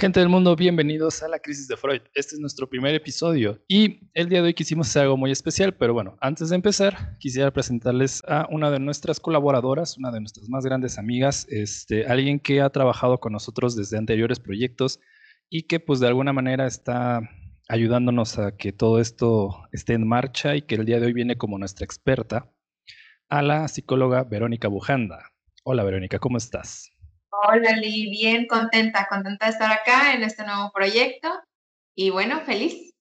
Gente del mundo, bienvenidos a la crisis de Freud. Este es nuestro primer episodio y el día de hoy quisimos hacer algo muy especial, pero bueno, antes de empezar, quisiera presentarles a una de nuestras colaboradoras, una de nuestras más grandes amigas, este, alguien que ha trabajado con nosotros desde anteriores proyectos y que pues de alguna manera está ayudándonos a que todo esto esté en marcha y que el día de hoy viene como nuestra experta, a la psicóloga Verónica Bujanda. Hola Verónica, ¿cómo estás? Hola Lee, bien contenta, contenta de estar acá en este nuevo proyecto y bueno, feliz.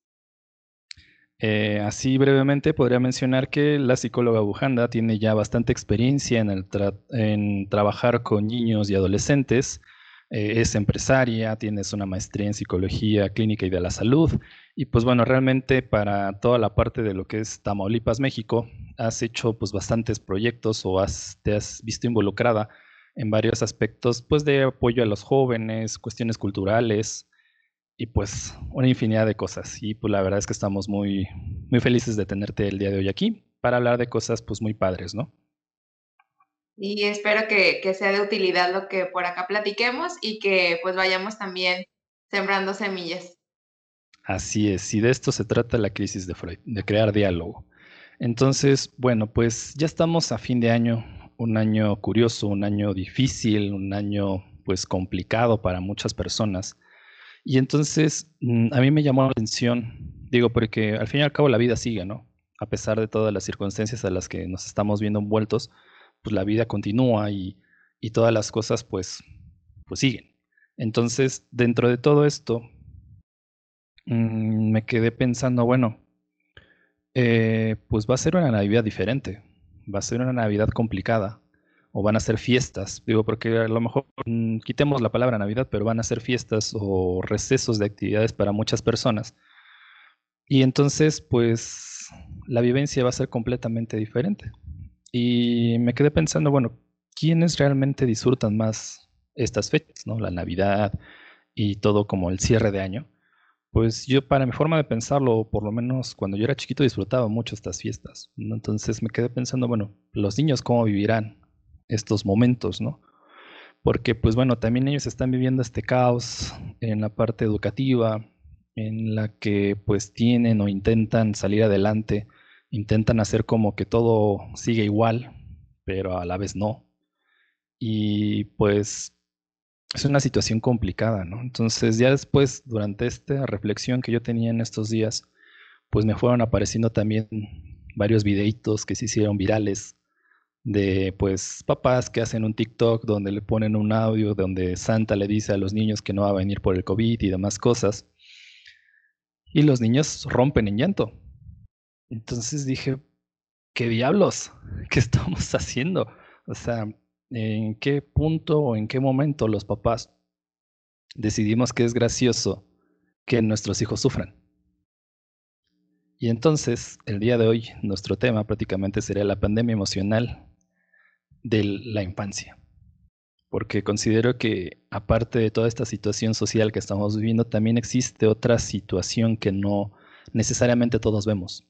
Eh, así brevemente podría mencionar que la psicóloga Bujanda tiene ya bastante experiencia en, el en trabajar con niños y adolescentes, eh, es empresaria, tienes una maestría en psicología clínica y de la salud y pues bueno, realmente para toda la parte de lo que es Tamaulipas, México, has hecho pues bastantes proyectos o has, te has visto involucrada en varios aspectos, pues de apoyo a los jóvenes, cuestiones culturales y pues una infinidad de cosas. Y pues la verdad es que estamos muy, muy felices de tenerte el día de hoy aquí para hablar de cosas pues muy padres, ¿no? Y espero que, que sea de utilidad lo que por acá platiquemos y que pues vayamos también sembrando semillas. Así es, y de esto se trata la crisis de Freud, de crear diálogo. Entonces, bueno, pues ya estamos a fin de año, un año curioso, un año difícil, un año pues complicado para muchas personas. Y entonces mm, a mí me llamó la atención, digo, porque al fin y al cabo la vida sigue, ¿no? A pesar de todas las circunstancias a las que nos estamos viendo envueltos, pues la vida continúa y, y todas las cosas pues, pues siguen. Entonces, dentro de todo esto, mmm, me quedé pensando, bueno, eh, pues va a ser una Navidad diferente va a ser una Navidad complicada o van a ser fiestas, digo, porque a lo mejor mm, quitemos la palabra Navidad, pero van a ser fiestas o recesos de actividades para muchas personas. Y entonces, pues, la vivencia va a ser completamente diferente. Y me quedé pensando, bueno, ¿quiénes realmente disfrutan más estas fechas, ¿no? La Navidad y todo como el cierre de año. Pues yo para mi forma de pensarlo, por lo menos cuando yo era chiquito disfrutaba mucho estas fiestas. Entonces me quedé pensando, bueno, los niños cómo vivirán estos momentos, ¿no? Porque pues bueno, también ellos están viviendo este caos en la parte educativa, en la que pues tienen o intentan salir adelante, intentan hacer como que todo sigue igual, pero a la vez no. Y pues es una situación complicada, ¿no? Entonces ya después, durante esta reflexión que yo tenía en estos días, pues me fueron apareciendo también varios videitos que se hicieron virales de pues papás que hacen un TikTok donde le ponen un audio donde Santa le dice a los niños que no va a venir por el COVID y demás cosas. Y los niños rompen en llanto. Entonces dije, ¿qué diablos? ¿Qué estamos haciendo? O sea, en qué punto o en qué momento los papás decidimos que es gracioso que nuestros hijos sufran. Y entonces, el día de hoy, nuestro tema prácticamente sería la pandemia emocional de la infancia. Porque considero que aparte de toda esta situación social que estamos viviendo, también existe otra situación que no necesariamente todos vemos.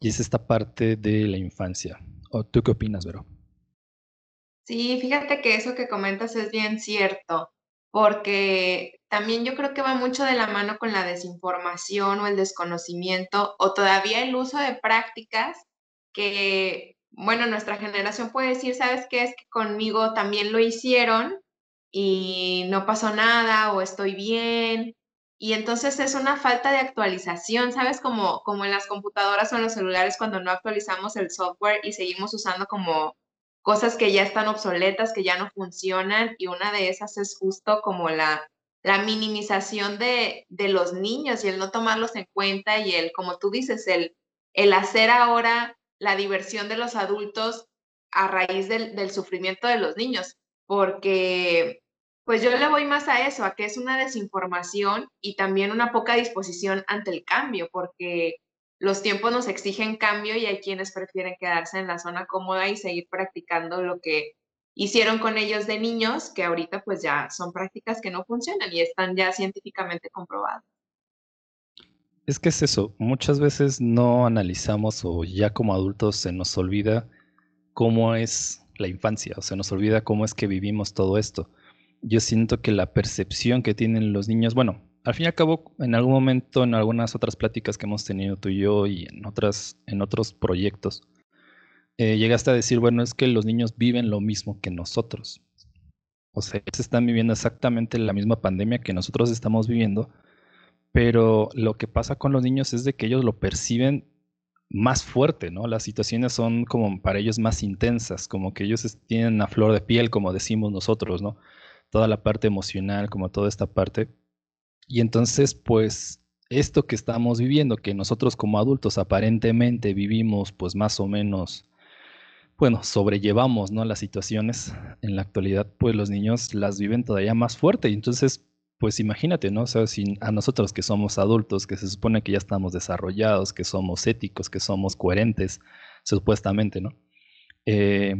Y es esta parte de la infancia. ¿O tú qué opinas, Vero? Sí, fíjate que eso que comentas es bien cierto, porque también yo creo que va mucho de la mano con la desinformación o el desconocimiento o todavía el uso de prácticas que, bueno, nuestra generación puede decir, ¿sabes qué? Es que conmigo también lo hicieron y no pasó nada o estoy bien. Y entonces es una falta de actualización, ¿sabes? Como, como en las computadoras o en los celulares cuando no actualizamos el software y seguimos usando como cosas que ya están obsoletas, que ya no funcionan, y una de esas es justo como la, la minimización de, de, los niños y el no tomarlos en cuenta y el, como tú dices, el, el hacer ahora la diversión de los adultos a raíz del, sufrimiento de los niños, porque pues yo le voy más a eso, a que es una desinformación y también una poca disposición ante el cambio, porque los tiempos nos exigen cambio y hay quienes prefieren quedarse en la zona cómoda y seguir practicando lo que hicieron con ellos de niños, que ahorita pues ya son prácticas que no funcionan y están ya científicamente comprobadas. Es que es eso, muchas veces no analizamos o ya como adultos se nos olvida cómo es la infancia, o se nos olvida cómo es que vivimos todo esto. yo siento que la percepción que tienen los niños, bueno, al fin y al cabo, en algún momento, en algunas otras pláticas que hemos tenido tú y yo y en, otras, en otros proyectos, eh, llegaste a decir, bueno, es que los niños viven lo mismo que nosotros. O sea, ellos están viviendo exactamente la misma pandemia que nosotros estamos viviendo, pero lo que pasa con los niños es de que ellos lo perciben más fuerte, ¿no? Las situaciones son como para ellos más intensas, como que ellos tienen a flor de piel, como decimos nosotros, ¿no? Toda la parte emocional, como toda esta parte. Y entonces, pues, esto que estamos viviendo, que nosotros como adultos aparentemente vivimos, pues más o menos, bueno, sobrellevamos, ¿no? Las situaciones en la actualidad, pues los niños las viven todavía más fuerte. Y entonces, pues imagínate, ¿no? O sea, a nosotros que somos adultos, que se supone que ya estamos desarrollados, que somos éticos, que somos coherentes, supuestamente, ¿no? Eh,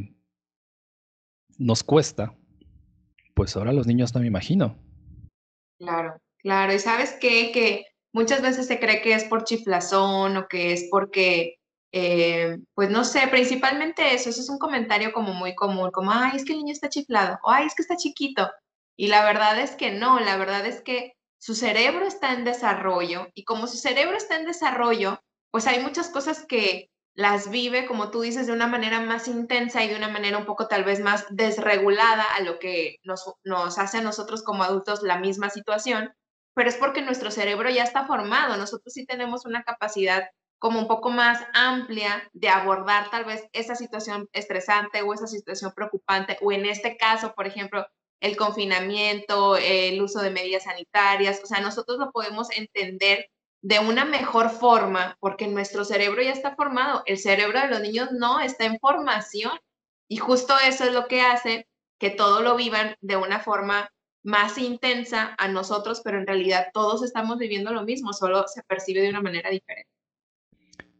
nos cuesta, pues ahora los niños no me imagino. Claro, claro. Y sabes qué? Que muchas veces se cree que es por chiflazón o que es porque, eh, pues no sé, principalmente eso, eso es un comentario como muy común, como, ay, es que el niño está chiflado, o ay, es que está chiquito. Y la verdad es que no, la verdad es que su cerebro está en desarrollo y como su cerebro está en desarrollo, pues hay muchas cosas que las vive, como tú dices, de una manera más intensa y de una manera un poco tal vez más desregulada a lo que nos, nos hace a nosotros como adultos la misma situación, pero es porque nuestro cerebro ya está formado, nosotros sí tenemos una capacidad como un poco más amplia de abordar tal vez esa situación estresante o esa situación preocupante, o en este caso, por ejemplo, el confinamiento, el uso de medidas sanitarias, o sea, nosotros lo podemos entender de una mejor forma porque nuestro cerebro ya está formado, el cerebro de los niños no está en formación. Y justo eso es lo que hace que todo lo vivan de una forma más intensa a nosotros, pero en realidad todos estamos viviendo lo mismo, solo se percibe de una manera diferente.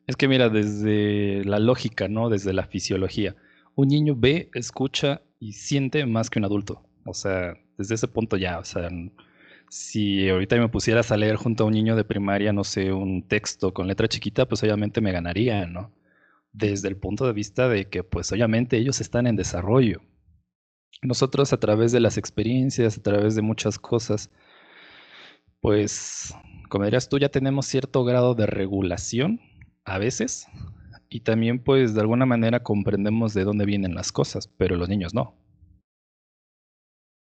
Es que mira, desde la lógica, ¿no? Desde la fisiología, un niño ve, escucha y siente más que un adulto. O sea, desde ese punto ya, o sea, si ahorita me pusieras a leer junto a un niño de primaria, no sé, un texto con letra chiquita, pues obviamente me ganaría, ¿no? Desde el punto de vista de que, pues obviamente ellos están en desarrollo. Nosotros a través de las experiencias, a través de muchas cosas, pues, como dirías tú, ya tenemos cierto grado de regulación a veces, y también pues de alguna manera comprendemos de dónde vienen las cosas, pero los niños no.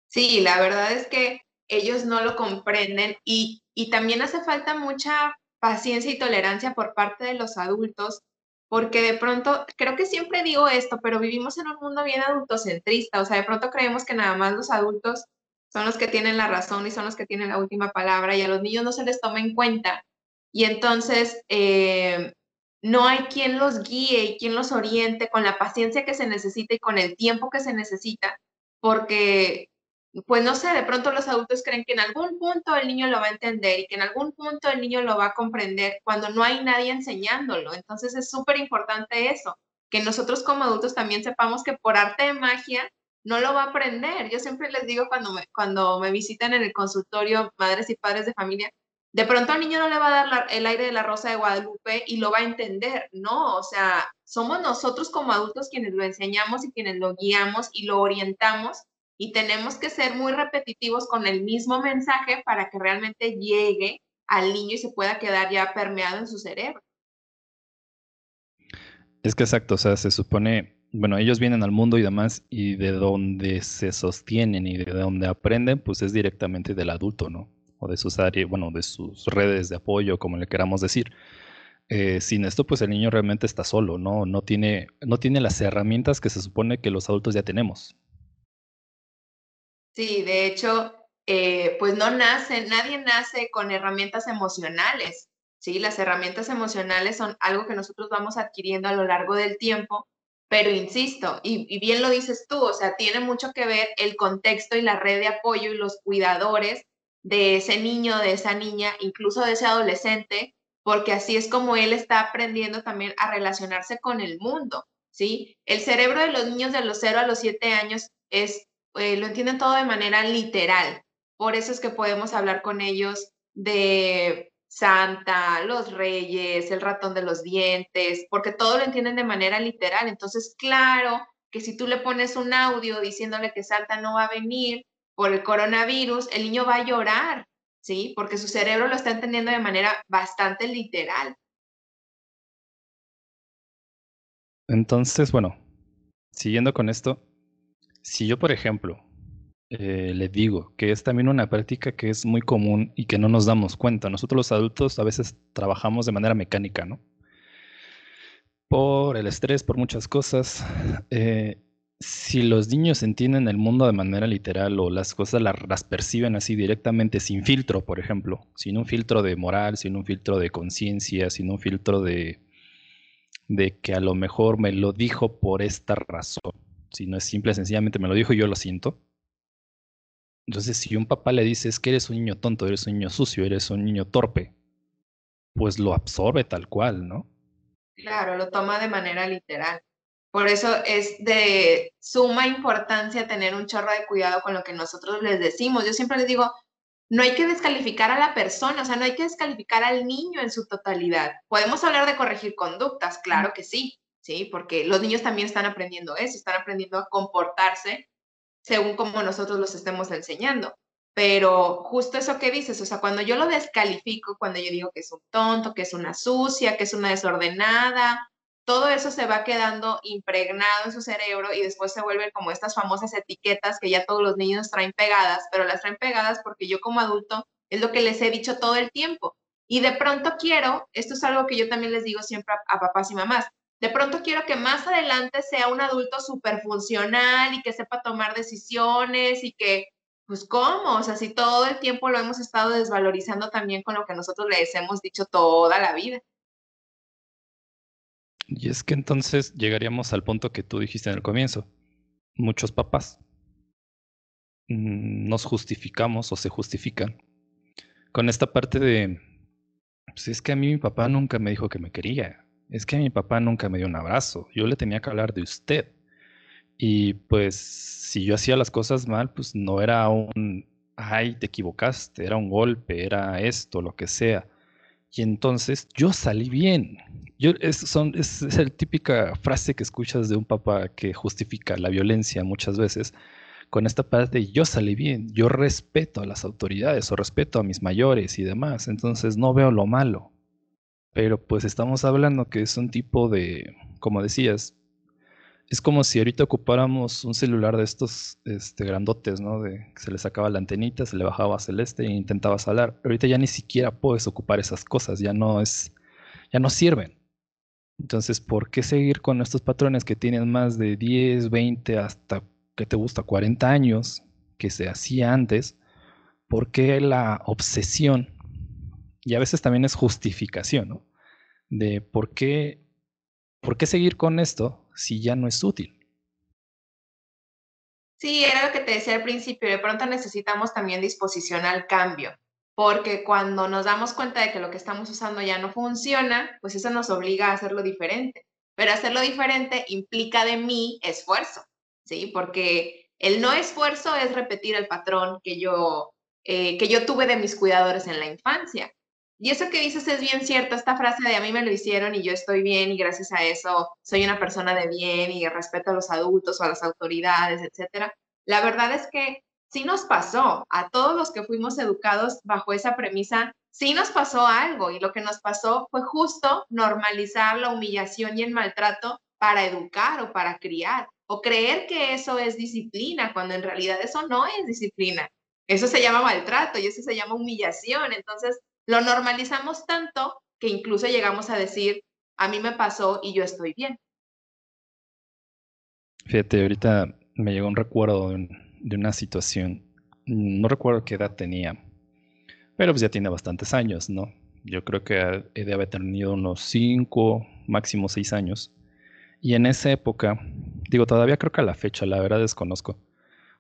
Sí, la verdad es que ellos no lo comprenden y, y también hace falta mucha paciencia y tolerancia por parte de los adultos, porque de pronto, creo que siempre digo esto, pero vivimos en un mundo bien adultocentrista, o sea, de pronto creemos que nada más los adultos son los que tienen la razón y son los que tienen la última palabra y a los niños no se les toma en cuenta. Y entonces eh, no hay quien los guíe y quien los oriente con la paciencia que se necesita y con el tiempo que se necesita, porque pues no sé, de pronto los adultos creen que en algún punto el niño lo va a entender y que en algún punto el niño lo va a comprender cuando no hay nadie enseñándolo. Entonces es súper importante eso, que nosotros como adultos también sepamos que por arte de magia no lo va a aprender. Yo siempre les digo cuando me, cuando me visitan en el consultorio madres y padres de familia, de pronto al niño no le va a dar el aire de la rosa de Guadalupe y lo va a entender. No, o sea, somos nosotros como adultos quienes lo enseñamos y quienes lo guiamos y lo orientamos y tenemos que ser muy repetitivos con el mismo mensaje para que realmente llegue al niño y se pueda quedar ya permeado en su cerebro. Es que exacto, o sea, se supone, bueno, ellos vienen al mundo y demás, y de donde se sostienen y de donde aprenden, pues es directamente del adulto, ¿no? O de sus áreas, bueno, de sus redes de apoyo, como le queramos decir. Eh, sin esto, pues el niño realmente está solo, ¿no? No tiene, no tiene las herramientas que se supone que los adultos ya tenemos. Sí, de hecho, eh, pues no nace, nadie nace con herramientas emocionales, ¿sí? Las herramientas emocionales son algo que nosotros vamos adquiriendo a lo largo del tiempo, pero insisto, y, y bien lo dices tú, o sea, tiene mucho que ver el contexto y la red de apoyo y los cuidadores de ese niño, de esa niña, incluso de ese adolescente, porque así es como él está aprendiendo también a relacionarse con el mundo, ¿sí? El cerebro de los niños de los 0 a los 7 años es eh, lo entienden todo de manera literal. Por eso es que podemos hablar con ellos de Santa, los reyes, el ratón de los dientes, porque todo lo entienden de manera literal. Entonces, claro que si tú le pones un audio diciéndole que Santa no va a venir, por el coronavirus, el niño va a llorar, ¿sí? Porque su cerebro lo está entendiendo de manera bastante literal. Entonces, bueno, siguiendo con esto, si yo, por ejemplo, eh, le digo que es también una práctica que es muy común y que no nos damos cuenta. Nosotros los adultos a veces trabajamos de manera mecánica, ¿no? Por el estrés, por muchas cosas. Eh, si los niños entienden el mundo de manera literal o las cosas las, perciben así directamente, sin filtro, por ejemplo, sin un filtro de moral, sin un filtro de conciencia, sin un filtro de, de que a lo mejor me lo dijo por esta razón, si no es simple, sencillamente me lo dijo y yo lo siento. Entonces, si un papá le dice es que eres un niño tonto, eres un niño sucio, eres un niño torpe, pues lo absorbe tal cual, ¿no? Claro, lo toma de manera literal. Por eso es de suma importancia tener un chorro de cuidado con lo que nosotros les decimos. Yo siempre les digo, no hay que descalificar a la persona, o sea, no hay que descalificar al niño en su totalidad. Podemos hablar de corregir conductas, claro que sí, sí, porque los niños también están aprendiendo eso, están aprendiendo a comportarse según como nosotros los estemos enseñando. Pero justo eso que dices, o sea, cuando yo lo descalifico, cuando yo digo que es un tonto, que es una sucia, que es una desordenada, todo eso se va quedando impregnado en su cerebro y después se vuelven como estas famosas etiquetas que ya todos los niños traen pegadas, pero las traen pegadas porque yo como adulto es lo que les he dicho todo el tiempo. Y de pronto quiero, esto es algo que yo también les digo siempre a, papás y mamás, de pronto quiero que más adelante sea un adulto súper funcional y que sepa tomar decisiones y que, pues, ¿cómo? O sea, si todo el tiempo lo hemos estado desvalorizando también con lo que nosotros les hemos dicho toda la vida. Y es que entonces llegaríamos al punto que tú dijiste en el comienzo. Muchos papás mm, nos justificamos o se justifican con esta parte de, pues es que a mí mi papá nunca me dijo que me quería, es que mi papá nunca me dio un abrazo, yo le tenía que hablar de usted. Y pues si yo hacía las cosas mal, pues no era un, ay, te equivocaste, era un golpe, era esto, lo que sea. Y entonces yo salí bien. Yo, es, son, es, es la típica frase que escuchas de un papá que justifica la violencia muchas veces con esta parte de yo salí bien, yo respeto a las autoridades o respeto a mis mayores y demás, entonces no veo lo malo. Pero pues estamos hablando que es un tipo de, como decías, es como si ahorita ocupáramos un celular de estos este, grandotes, ¿no? De que se le sacaba la antenita, se le bajaba celeste e intentaba salar. Ahorita ya ni siquiera puedes ocupar esas cosas, ya no es, ya no sirven. Entonces, ¿por qué seguir con estos patrones que tienen más de 10, 20, hasta que te gusta 40 años, que se hacía antes? ¿Por qué la obsesión? Y a veces también es justificación, ¿no? De por qué ¿por qué seguir con esto si ya no es útil? Sí, era lo que te decía al principio, de pronto necesitamos también disposición al cambio, porque cuando nos damos cuenta de que lo que estamos usando ya no funciona, pues eso nos obliga a hacerlo diferente. Pero hacerlo diferente implica de mí esfuerzo, ¿sí? Porque el no esfuerzo es repetir el patrón que yo, eh, que yo tuve de mis cuidadores en la infancia. Y eso que dices es bien cierto, esta frase de a mí me lo hicieron y yo estoy bien y gracias a eso soy una persona de bien y respeto a los adultos o a las autoridades, etcétera. La verdad es que sí nos pasó, a todos los que fuimos educados bajo esa premisa, sí nos pasó algo y lo que nos pasó fue justo normalizar la humillación y el maltrato para educar o para criar o creer que eso es disciplina cuando en realidad eso no es disciplina. Eso se llama maltrato y eso se llama humillación. Entonces, lo normalizamos tanto que incluso llegamos a decir, a mí me pasó y yo estoy bien. Fíjate, ahorita me llegó un recuerdo de, una situación, no recuerdo qué edad tenía, pero pues ya tiene bastantes años, ¿no? Yo creo que he de haber tenido unos cinco, máximo seis años. Y en esa época, digo, todavía creo que a la fecha, la verdad desconozco,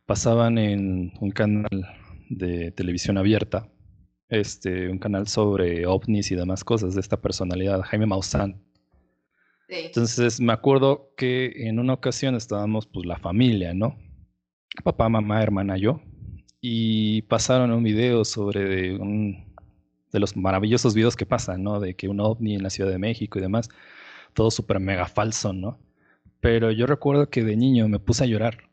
pasaban en un canal de televisión abierta este, un canal sobre ovnis y demás cosas de esta personalidad, Jaime Maussan. Entonces me acuerdo que en una ocasión estábamos pues la familia, ¿no? Papá, mamá, hermana, yo. Y pasaron un video sobre un, de los maravillosos videos que pasan, ¿no? De que un ovni en la Ciudad de México y demás. Todo súper mega falso, ¿no? Pero yo recuerdo que de niño me puse a llorar.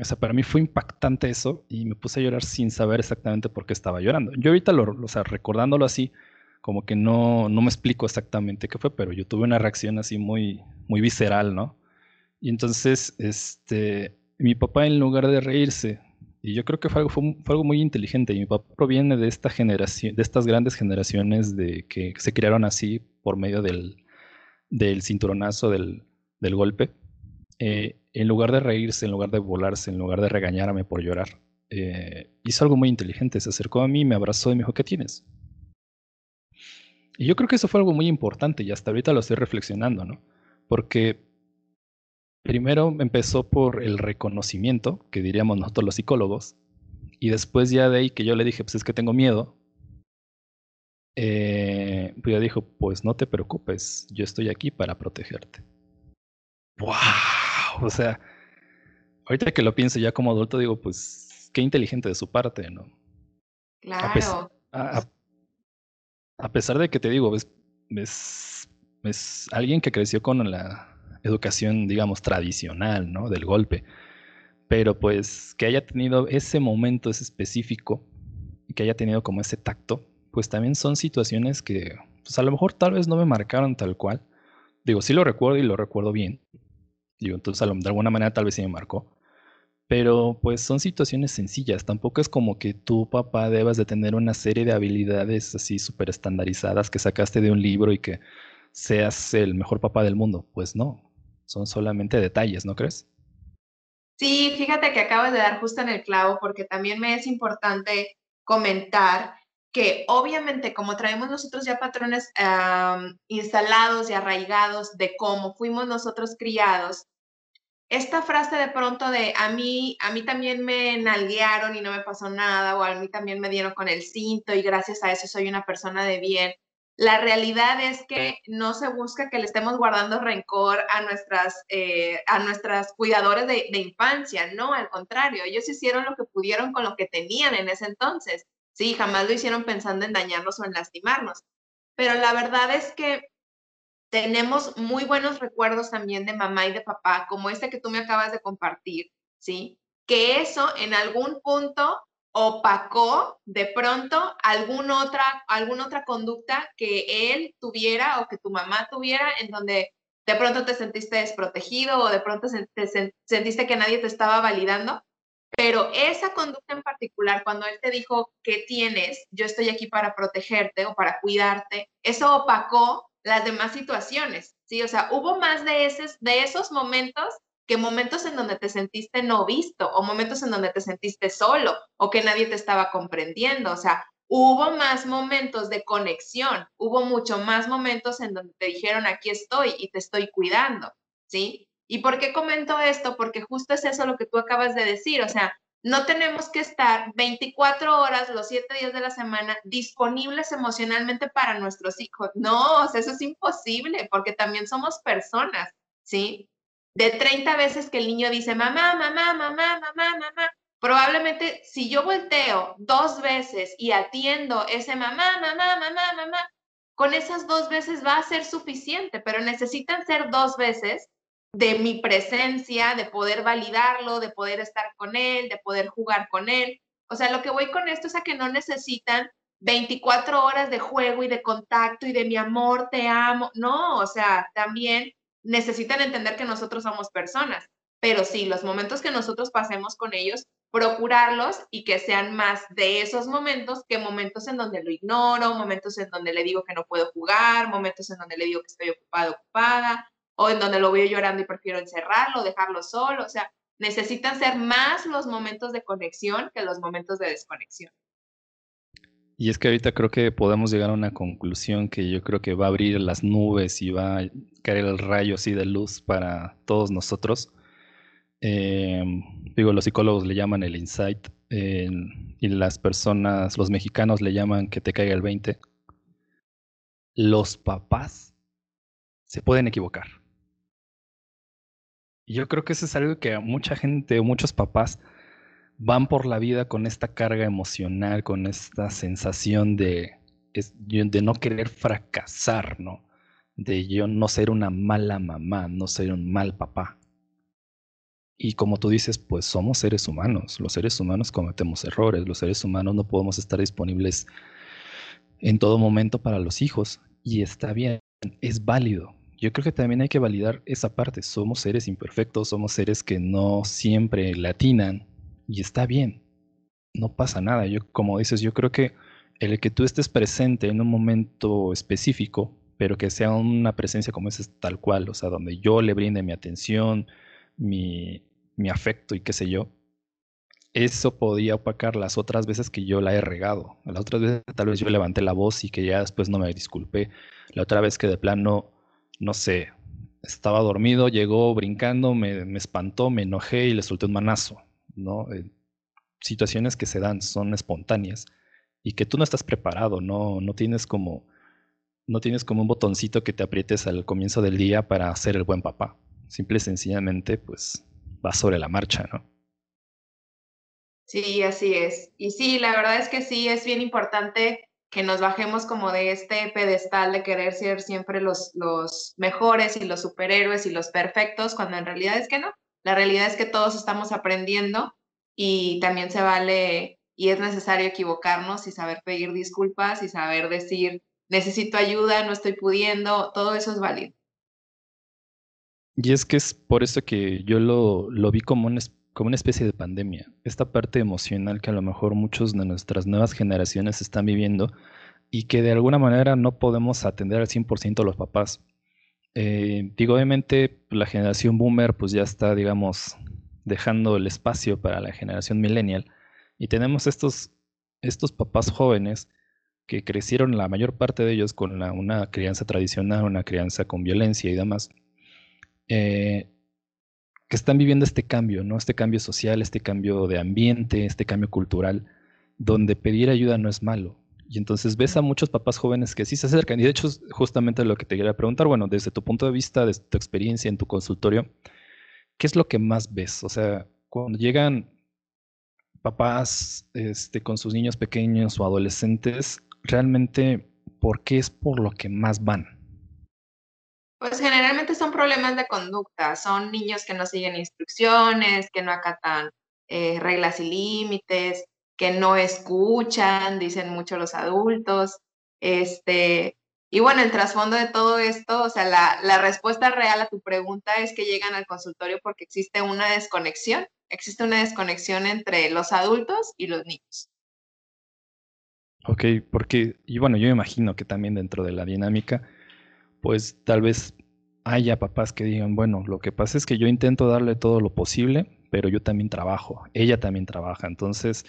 O sea, para mí fue impactante eso y me puse a llorar sin saber exactamente por qué estaba llorando. Yo ahorita, lo, o sea, recordándolo así, como que no, no me explico exactamente qué fue, pero yo tuve una reacción así muy, muy visceral, ¿no? Y entonces, este, mi papá en lugar de reírse, y yo creo que fue algo, fue, algo muy inteligente, y mi papá proviene de esta generación, de estas grandes generaciones de que se criaron así por medio del, del cinturonazo, del, del golpe. Eh, en lugar de reírse, en lugar de volarse, en lugar de regañarme por llorar, eh, hizo algo muy inteligente. Se acercó a mí, me abrazó y me dijo, ¿qué tienes? Y yo creo que eso fue algo muy importante y hasta ahorita lo estoy reflexionando, ¿no? Porque primero empezó por el reconocimiento, que diríamos nosotros los psicólogos, y después ya de ahí que yo le dije, pues es que tengo miedo, eh, pues ya dijo, pues no te preocupes, yo estoy aquí para protegerte. ¡Wow! O sea, ahorita que lo pienso ya como adulto, digo, pues qué inteligente de su parte, ¿no? Claro. A, pesar de que te digo, es, es, alguien que creció con la educación, digamos, tradicional, ¿no? Del golpe. Pero pues que haya tenido ese momento, ese específico, y que haya tenido como ese tacto, pues también son situaciones que, pues a lo mejor tal vez no me marcaron tal cual. Digo, sí lo recuerdo y lo recuerdo bien, Digo, entonces de alguna manera tal vez sí me marcó. Pero pues son situaciones sencillas. Tampoco es como que tu papá debas de tener una serie de habilidades así súper estandarizadas que sacaste de un libro y que seas el mejor papá del mundo. Pues no, son solamente detalles, ¿no crees? Sí, fíjate que acabas de dar justo en el clavo porque también me es importante comentar que obviamente como traemos nosotros ya patrones instalados y arraigados de cómo fuimos nosotros criados, esta frase de pronto de a mí, a mí también me nalguearon y no me pasó nada, o a mí también me dieron con el cinto y gracias a eso soy una persona de bien. La realidad es que no se busca que le estemos guardando rencor a nuestras, eh, a nuestras cuidadores de, de infancia, no, al contrario, ellos hicieron lo que pudieron con lo que tenían en ese entonces. Sí, jamás lo hicieron pensando en dañarnos o en lastimarnos. Pero la verdad es que tenemos muy buenos recuerdos también de mamá y de papá, como este que tú me acabas de compartir, ¿sí? Que eso en algún punto opacó de pronto alguna otra, alguna otra conducta que él tuviera o que tu mamá tuviera en donde de pronto te sentiste desprotegido o de pronto te sentiste que nadie te estaba validando. Pero esa conducta en particular, cuando él te dijo que tienes, yo estoy aquí para protegerte o para cuidarte, eso opacó las demás situaciones, ¿sí? O sea, hubo más de, esos, de esos momentos que momentos en donde te sentiste no visto o momentos en donde te sentiste solo o que nadie te estaba comprendiendo. O sea, hubo más momentos de conexión, hubo mucho más momentos en donde te dijeron, aquí estoy y te estoy cuidando, ¿sí? ¿Y por qué comento esto? Porque justo es eso lo que tú acabas de decir, o sea, no tenemos que estar 24 horas los 7 días de la semana disponibles emocionalmente para nuestros hijos. No, o sea, eso es imposible porque también somos personas, ¿sí? De 30 veces que el niño dice, mamá, mamá, mamá, mamá, mamá, probablemente si yo volteo dos veces y atiendo ese mamá, mamá, mamá, mamá, con esas dos veces va a ser suficiente, pero necesitan ser dos veces de mi presencia, de poder validarlo, de poder estar con él, de poder jugar con él. O sea, lo que voy con esto es a que no necesitan 24 horas de juego y de contacto y de mi amor, te amo. No, o sea, también necesitan entender que nosotros somos personas. Pero sí, los momentos que nosotros pasemos con ellos, procurarlos y que sean más de esos momentos que momentos en donde lo ignoro, momentos en donde le digo que no puedo jugar, momentos en donde le digo que estoy ocupada, ocupada, o en donde lo veo llorando y prefiero encerrarlo, dejarlo solo. O sea, necesitan ser más los momentos de conexión que los momentos de desconexión. Y es que ahorita creo que podemos llegar a una conclusión que yo creo que va a abrir las nubes y va a caer el rayo así de luz para todos nosotros. Em, digo, los psicólogos le llaman el insight y las personas, los mexicanos le llaman que te caiga el 20. Los papás se pueden equivocar. Yo creo que eso es algo que mucha gente o muchos papás van por la vida con esta carga emocional, con esta sensación de, de no querer fracasar, ¿no? De yo no ser una mala mamá, no ser un mal papá. Y como tú dices, pues somos seres humanos. Los seres humanos cometemos errores. Los seres humanos no podemos estar disponibles en todo momento para los hijos. Y está bien, es válido. Yo creo que también hay que validar esa parte. Somos seres imperfectos, somos seres que no siempre latinan. Y está bien. No pasa nada. Yo, como dices, yo creo que el que tú estés presente en un momento específico, pero que sea una presencia como esa tal cual, o sea, donde yo le brinde mi atención, mi, mi afecto y qué sé yo, eso podía opacar las otras veces que yo la he regado. Las otras veces tal vez yo levanté la voz y que ya después no me disculpé. La otra vez que de plano, no sé, estaba dormido, llegó brincando, me, me espantó, me enojé y le solté un manazo, ¿no? Eh, situaciones que se dan, son espontáneas y que tú no estás preparado, no, no tienes como no tienes como un botoncito que te aprietes al comienzo del día para ser el buen papá. Simple y sencillamente, pues va sobre la marcha, ¿no? Sí, así es. Y sí, la verdad es que sí, es bien importante que nos bajemos como de este pedestal de querer ser siempre los, los mejores y los superhéroes y los perfectos, cuando en realidad es que no. La realidad es que todos estamos aprendiendo y también se vale y es necesario equivocarnos y saber pedir disculpas y saber decir, necesito ayuda, no estoy pudiendo, todo eso es válido. Y es que es por eso que yo lo, lo vi como, como una especie de pandemia. Esta parte emocional que a lo mejor muchos de nuestras nuevas generaciones están viviendo y que de alguna manera no podemos atender al 100% a los papás. Eh, digo, obviamente la generación boomer pues ya está, digamos, dejando el espacio para la generación millennial y tenemos estos, estos papás jóvenes que crecieron la mayor parte de ellos con una crianza tradicional, una crianza con violencia y demás eh, que están viviendo este cambio, ¿no? Este cambio social, este cambio de ambiente, este cambio cultural, donde pedir ayuda no es malo. Y entonces ves a muchos papás jóvenes que sí se acercan. Y de hecho, justamente lo que te quería preguntar, bueno, desde tu punto de vista, desde tu experiencia en tu consultorio, ¿qué es lo que más ves? O sea, cuando llegan papás este, con sus niños pequeños o adolescentes, realmente, ¿por qué es por lo que más van? Pues generalmente son problemas de conducta, son niños que no siguen instrucciones, que no acatan eh, reglas y límites, que no escuchan, dicen mucho los adultos. Este, y bueno, el trasfondo de todo esto, o sea, la, la respuesta real a tu pregunta es que llegan al consultorio porque existe una desconexión, existe una desconexión entre los adultos y los niños. Ok, porque, y bueno, yo imagino que también dentro de la dinámica, pues tal vez haya papás que digan, bueno, lo que pasa es que yo intento darle todo lo posible, pero yo también trabajo, ella también trabaja, entonces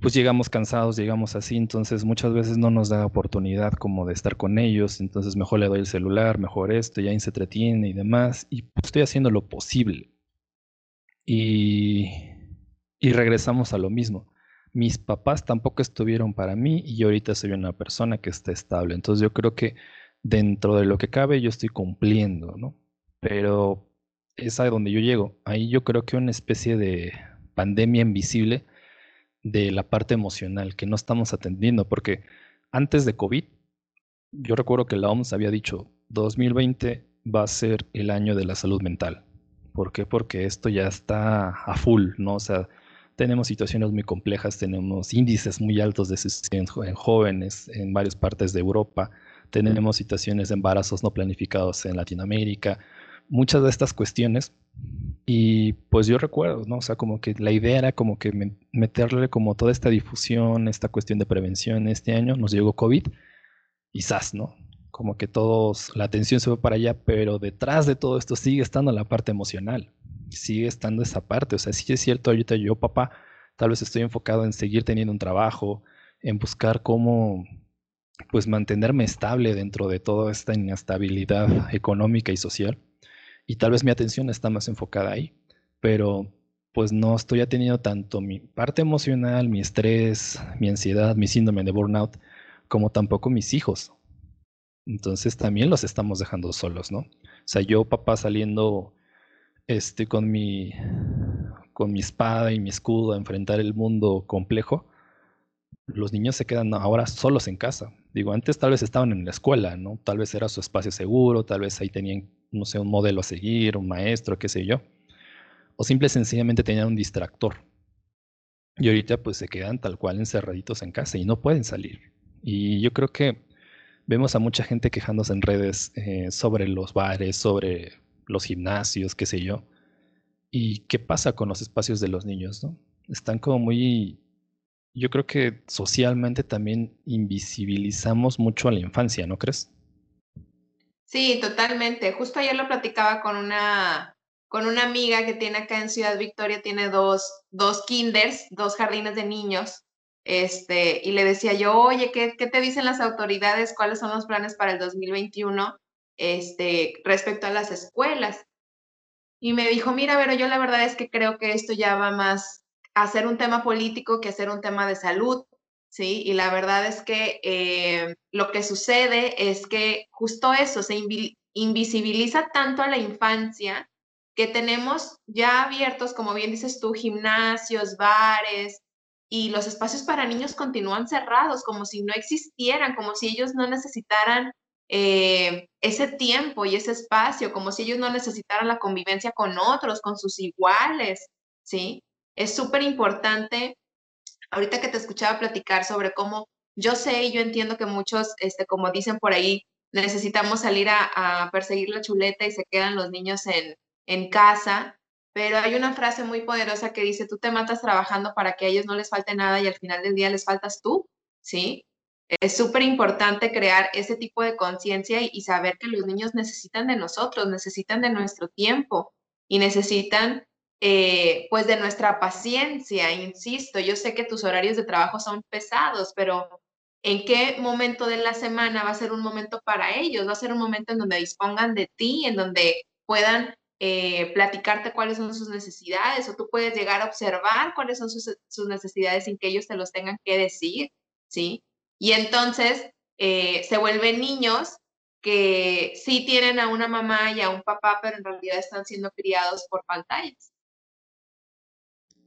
pues llegamos cansados, llegamos así, entonces muchas veces no nos da oportunidad como de estar con ellos, entonces mejor le doy el celular, mejor esto, ya se entretiene y demás, y pues, estoy haciendo lo posible. Y, y regresamos a lo mismo. Mis papás tampoco estuvieron para mí y yo ahorita soy una persona que está estable, entonces yo creo que dentro de lo que cabe yo estoy cumpliendo, ¿no? Pero es a donde yo llego. Ahí yo creo que una especie de pandemia invisible de la parte emocional que no estamos atendiendo, porque antes de COVID, yo recuerdo que la OMS había dicho, 2020 va a ser el año de la salud mental. ¿Por qué? Porque esto ya está a full, ¿no? O sea, tenemos situaciones muy complejas, tenemos índices muy altos de suicidio en jóvenes en varias partes de Europa, tenemos situaciones de embarazos no planificados en Latinoamérica, muchas de estas cuestiones. Y pues yo recuerdo, ¿no? O sea, como que la idea era como que meterle como toda esta difusión, esta cuestión de prevención este año, nos llegó COVID y SAS, ¿no? Como que todos, la atención se fue para allá, pero detrás de todo esto sigue estando la parte emocional, sigue estando esa parte, o sea, sí es cierto, ahorita yo, papá, tal vez estoy enfocado en seguir teniendo un trabajo, en buscar cómo pues mantenerme estable dentro de toda esta inestabilidad económica y social. Y tal vez mi atención está más enfocada ahí, pero pues no estoy atendiendo tanto mi parte emocional, mi estrés, mi ansiedad, mi síndrome de burnout, como tampoco mis hijos. Entonces también los estamos dejando solos, ¿no? O sea, yo papá saliendo este, con, mi, con mi espada y mi escudo a enfrentar el mundo complejo, los niños se quedan ahora solos en casa. Digo, antes tal vez estaban en la escuela, ¿no? Tal vez era su espacio seguro, tal vez ahí tenían, no sé, un modelo a seguir, un maestro, qué sé yo. o simple y sencillamente tenían un distractor. Y ahorita pues se quedan tal cual encerraditos en casa y no pueden salir. Y yo creo que vemos a mucha gente quejándose en redes eh, sobre los bares, sobre los gimnasios, qué sé yo. ¿Y qué pasa con los espacios de los niños? ¿no? Están como muy... Yo creo que socialmente también invisibilizamos mucho a la infancia, ¿no crees? Sí, totalmente. Justo ayer lo platicaba con una, con una amiga que tiene acá en Ciudad Victoria, tiene dos, dos kinders, dos jardines de niños, este, y le decía yo, oye, ¿qué, ¿qué, te dicen las autoridades? ¿Cuáles son los planes para el 2021 este, respecto a las escuelas? Y me dijo, mira, pero yo la verdad es que creo que esto ya va más a ser un tema político que a ser un tema de salud. ¿sí? Y la verdad es que eh, lo que sucede es que justo eso, se invisibiliza tanto a la infancia que tenemos ya abiertos, como bien dices tú, gimnasios, bares, y los espacios para niños continúan cerrados, como si no existieran, como si ellos no necesitaran eh, ese tiempo y ese espacio, como si ellos no necesitaran la convivencia con otros, con sus iguales, ¿sí? Es súper importante ahorita que te escuchaba platicar sobre cómo yo sé y yo entiendo que muchos, este, como dicen por ahí, necesitamos salir a, perseguir la chuleta y se quedan los niños en, en casa, pero hay una frase muy poderosa que dice, tú te matas trabajando para que a ellos no les falte nada y al final del día les faltas tú, ¿sí? Es súper importante crear ese tipo de conciencia y, y saber que los niños necesitan de nosotros, necesitan de nuestro tiempo y necesitan eh, pues de nuestra paciencia, insisto, yo sé que tus horarios de trabajo son pesados, pero ¿en qué momento de la semana va a ser un momento para ellos? Va a ser un momento en donde dispongan de ti, en donde puedan eh, platicarte cuáles son sus necesidades o tú puedes llegar a observar cuáles son sus, necesidades sin que ellos te los tengan que decir, ¿sí? Y entonces eh, se vuelven niños que sí tienen a una mamá y a un papá, pero en realidad están siendo criados por pantallas.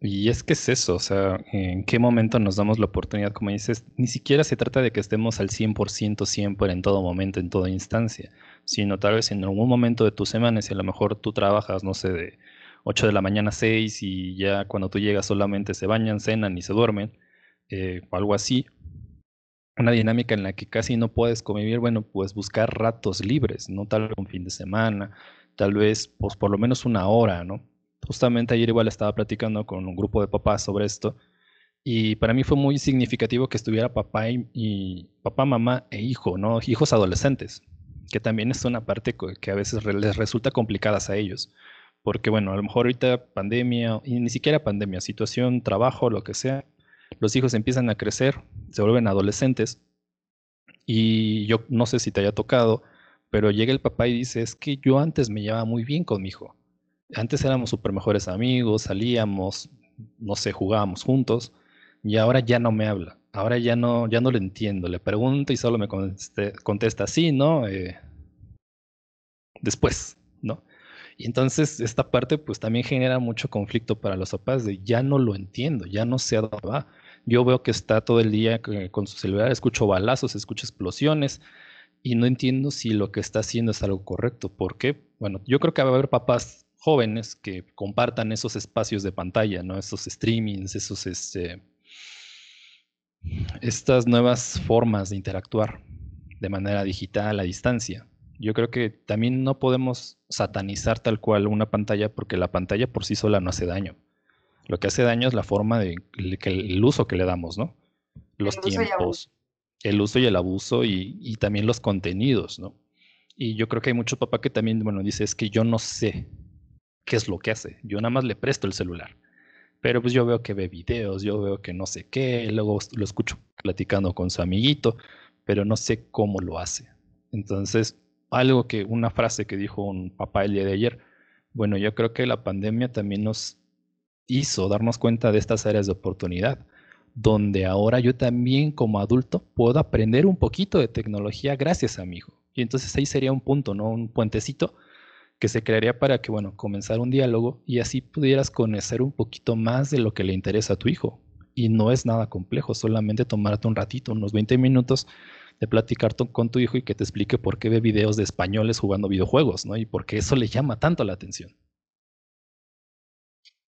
Y es que es eso, o sea, ¿en qué momento nos damos la oportunidad? Como dices, ni siquiera se trata de que estemos al 100% siempre, en todo momento, en toda instancia, sino tal vez en algún momento de tu semana, si a lo mejor tú trabajas, no sé, de 8 de la mañana a 6 y ya cuando tú llegas solamente se bañan, cenan y se duermen, eh, o algo así, una dinámica en la que casi no puedes convivir, bueno, pues buscar ratos libres, ¿no? Tal vez un fin de semana, tal vez, pues por lo menos una hora, ¿no? Justamente ayer igual estaba platicando con un grupo de papás sobre esto y para mí fue muy significativo que estuviera papá y, papá, mamá e hijo, ¿no? Hijos adolescentes, que también es una parte que a veces les resulta complicadas a ellos. Porque bueno, a lo mejor ahorita pandemia, y ni siquiera pandemia, situación, trabajo, lo que sea, los hijos empiezan a crecer, se vuelven adolescentes y yo no sé si te haya tocado, pero llega el papá y dice, es que yo antes me llevaba muy bien con mi hijo antes éramos súper mejores amigos, salíamos, no sé, jugábamos juntos, y ahora ya no me habla. Ahora ya no, ya no lo entiendo. Le pregunto y solo me contesta sí, ¿no? Eh, después, ¿no? Y entonces esta parte pues también genera mucho conflicto para los papás de ya no lo entiendo, ya no sé a dónde va. Yo veo que está todo el día con su celular, escucho balazos, escucho explosiones y no entiendo si lo que está haciendo es algo correcto. ¿Por qué? Bueno, yo creo que va a haber papás jóvenes que compartan esos espacios de pantalla, ¿no? Esos streamings, esos, este, estas nuevas formas de interactuar de manera digital a distancia. Yo creo que también no podemos satanizar tal cual una pantalla porque la pantalla por sí sola no hace daño. Lo que hace daño es la forma de el uso que le damos, ¿no? Los tiempos, el uso y el abuso y, y, también los contenidos, ¿no? Y yo creo que hay mucho papá que también, bueno, dice, es que yo no sé qué es lo que hace. Yo nada más le presto el celular. Pero pues yo veo que ve videos, yo veo que no sé qué, luego lo escucho platicando con su amiguito, pero no sé cómo lo hace. Entonces, algo que, una frase que dijo un papá el día de ayer, bueno, yo creo que la pandemia también nos hizo darnos cuenta de estas áreas de oportunidad, donde ahora yo también como adulto puedo aprender un poquito de tecnología gracias a mi hijo. Y entonces ahí sería un punto, ¿no? Un puentecito que se crearía para que, bueno, comenzar un diálogo y así pudieras conocer un poquito más de lo que le interesa a tu hijo. Y no es nada complejo, solamente tomarte un ratito, unos 20 minutos de platicar con tu hijo y que te explique por qué ve videos de españoles jugando videojuegos, ¿no? Y por qué eso le llama tanto la atención.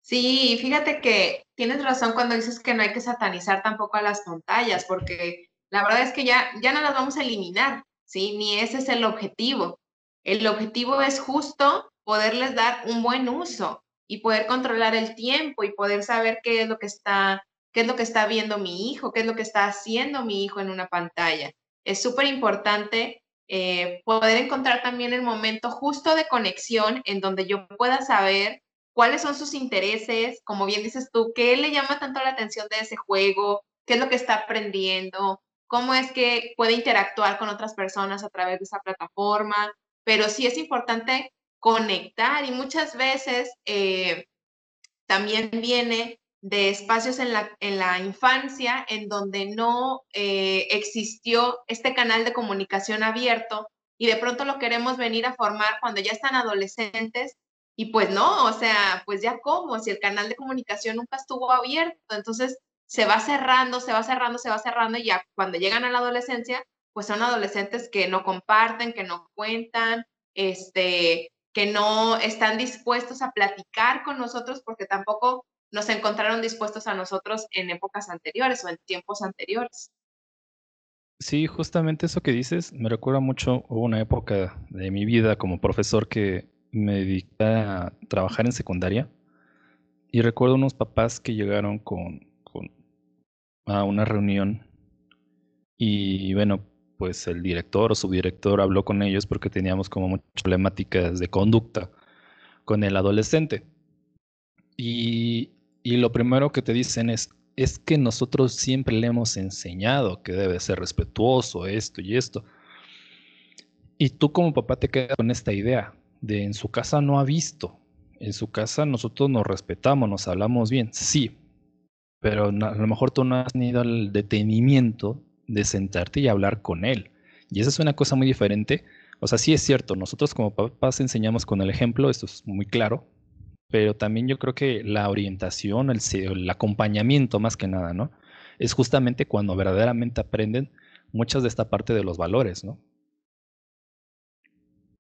Sí, fíjate que tienes razón cuando dices que no hay que satanizar tampoco a las pantallas, porque la verdad es que ya, ya no las vamos a eliminar, ¿sí? Ni ese es el objetivo. El objetivo es justo poderles dar un buen uso y poder controlar el tiempo y poder saber qué es lo que está, qué es lo que está viendo mi hijo, qué es lo que está haciendo mi hijo en una pantalla. Es súper importante eh, poder encontrar también el momento justo de conexión en donde yo pueda saber cuáles son sus intereses, como bien dices tú, qué le llama tanto la atención de ese juego, qué es lo que está aprendiendo, cómo es que puede interactuar con otras personas a través de esa plataforma, pero sí es importante conectar y muchas veces eh, también viene de espacios en la, en la, infancia en donde no eh, existió este canal de comunicación abierto y de pronto lo queremos venir a formar cuando ya están adolescentes y pues no, o sea, pues ya como, si el canal de comunicación nunca estuvo abierto, entonces se va cerrando, se va cerrando, se va cerrando y ya cuando llegan a la adolescencia, pues son adolescentes que no comparten, que no cuentan, este, que no están dispuestos a platicar con nosotros porque tampoco nos encontraron dispuestos a nosotros en épocas anteriores o en tiempos anteriores. Sí, justamente eso que dices me recuerda mucho una época de mi vida como profesor que me dediqué a trabajar en secundaria y recuerdo unos papás que llegaron con, a una reunión y bueno, pues el director o subdirector habló con ellos porque teníamos como muchas problemáticas de conducta con el adolescente. Y, y lo primero que te dicen es, es que nosotros siempre le hemos enseñado que debe ser respetuoso, esto y esto. Y tú como papá te quedas con esta idea, de en su casa no ha visto. En su casa nosotros nos respetamos, nos hablamos bien, sí, pero a lo mejor tú no has tenido el detenimiento de sentarte y hablar con él. Y esa es una cosa muy diferente. O sea, sí es cierto, nosotros como papás enseñamos con el ejemplo, esto es muy claro, pero también yo creo que la orientación, el, acompañamiento más que nada, ¿no? Es justamente cuando verdaderamente aprenden muchas de esta parte de los valores, ¿no?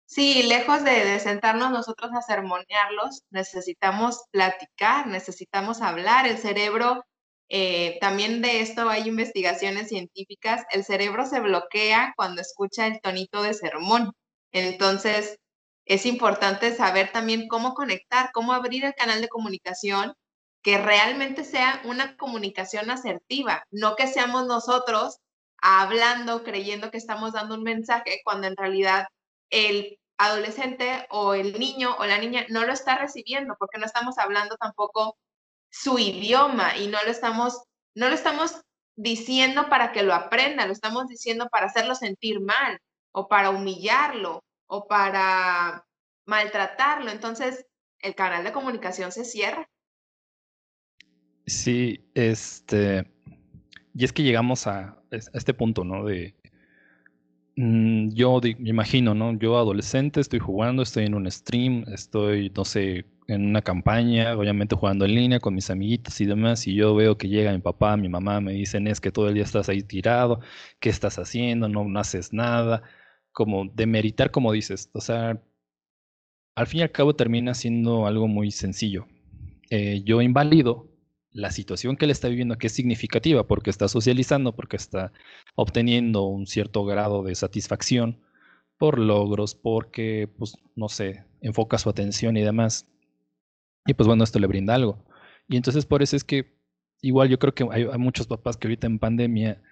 Sí, lejos de, sentarnos nosotros a sermonearlos, necesitamos platicar, necesitamos hablar. El cerebro, eh, también de esto hay investigaciones científicas, el cerebro se bloquea cuando escucha el tonito de sermón. Entonces, es importante saber también cómo conectar, cómo abrir el canal de comunicación que realmente sea una comunicación asertiva, no que seamos nosotros hablando, creyendo que estamos dando un mensaje, cuando en realidad el adolescente o el niño o la niña no lo está recibiendo porque no estamos hablando tampoco su idioma y no lo estamos, no lo estamos diciendo para que lo aprenda, lo estamos diciendo para hacerlo sentir mal o para humillarlo o para maltratarlo. Entonces, el canal de comunicación se cierra. Sí, este, y es que llegamos a, este punto, ¿no? De Mm, yo me imagino, ¿no? Yo adolescente, estoy jugando, estoy en un stream, estoy, no sé, en una campaña, obviamente jugando en línea con mis amiguitos y demás, y yo veo que llega mi papá, mi mamá, me dicen, es que todo el día estás ahí tirado, ¿qué estás haciendo? No, haces nada, como demeritar, como dices, o sea, al fin y al cabo termina siendo algo muy sencillo. Eh, yo invalido la situación que él está viviendo, que es significativa, porque está socializando, porque está obteniendo un cierto grado de satisfacción por logros, porque, pues, no sé, enfoca su atención y demás. Y pues bueno, esto le brinda algo. Y entonces por eso es que igual yo creo que hay, muchos papás que ahorita en pandemia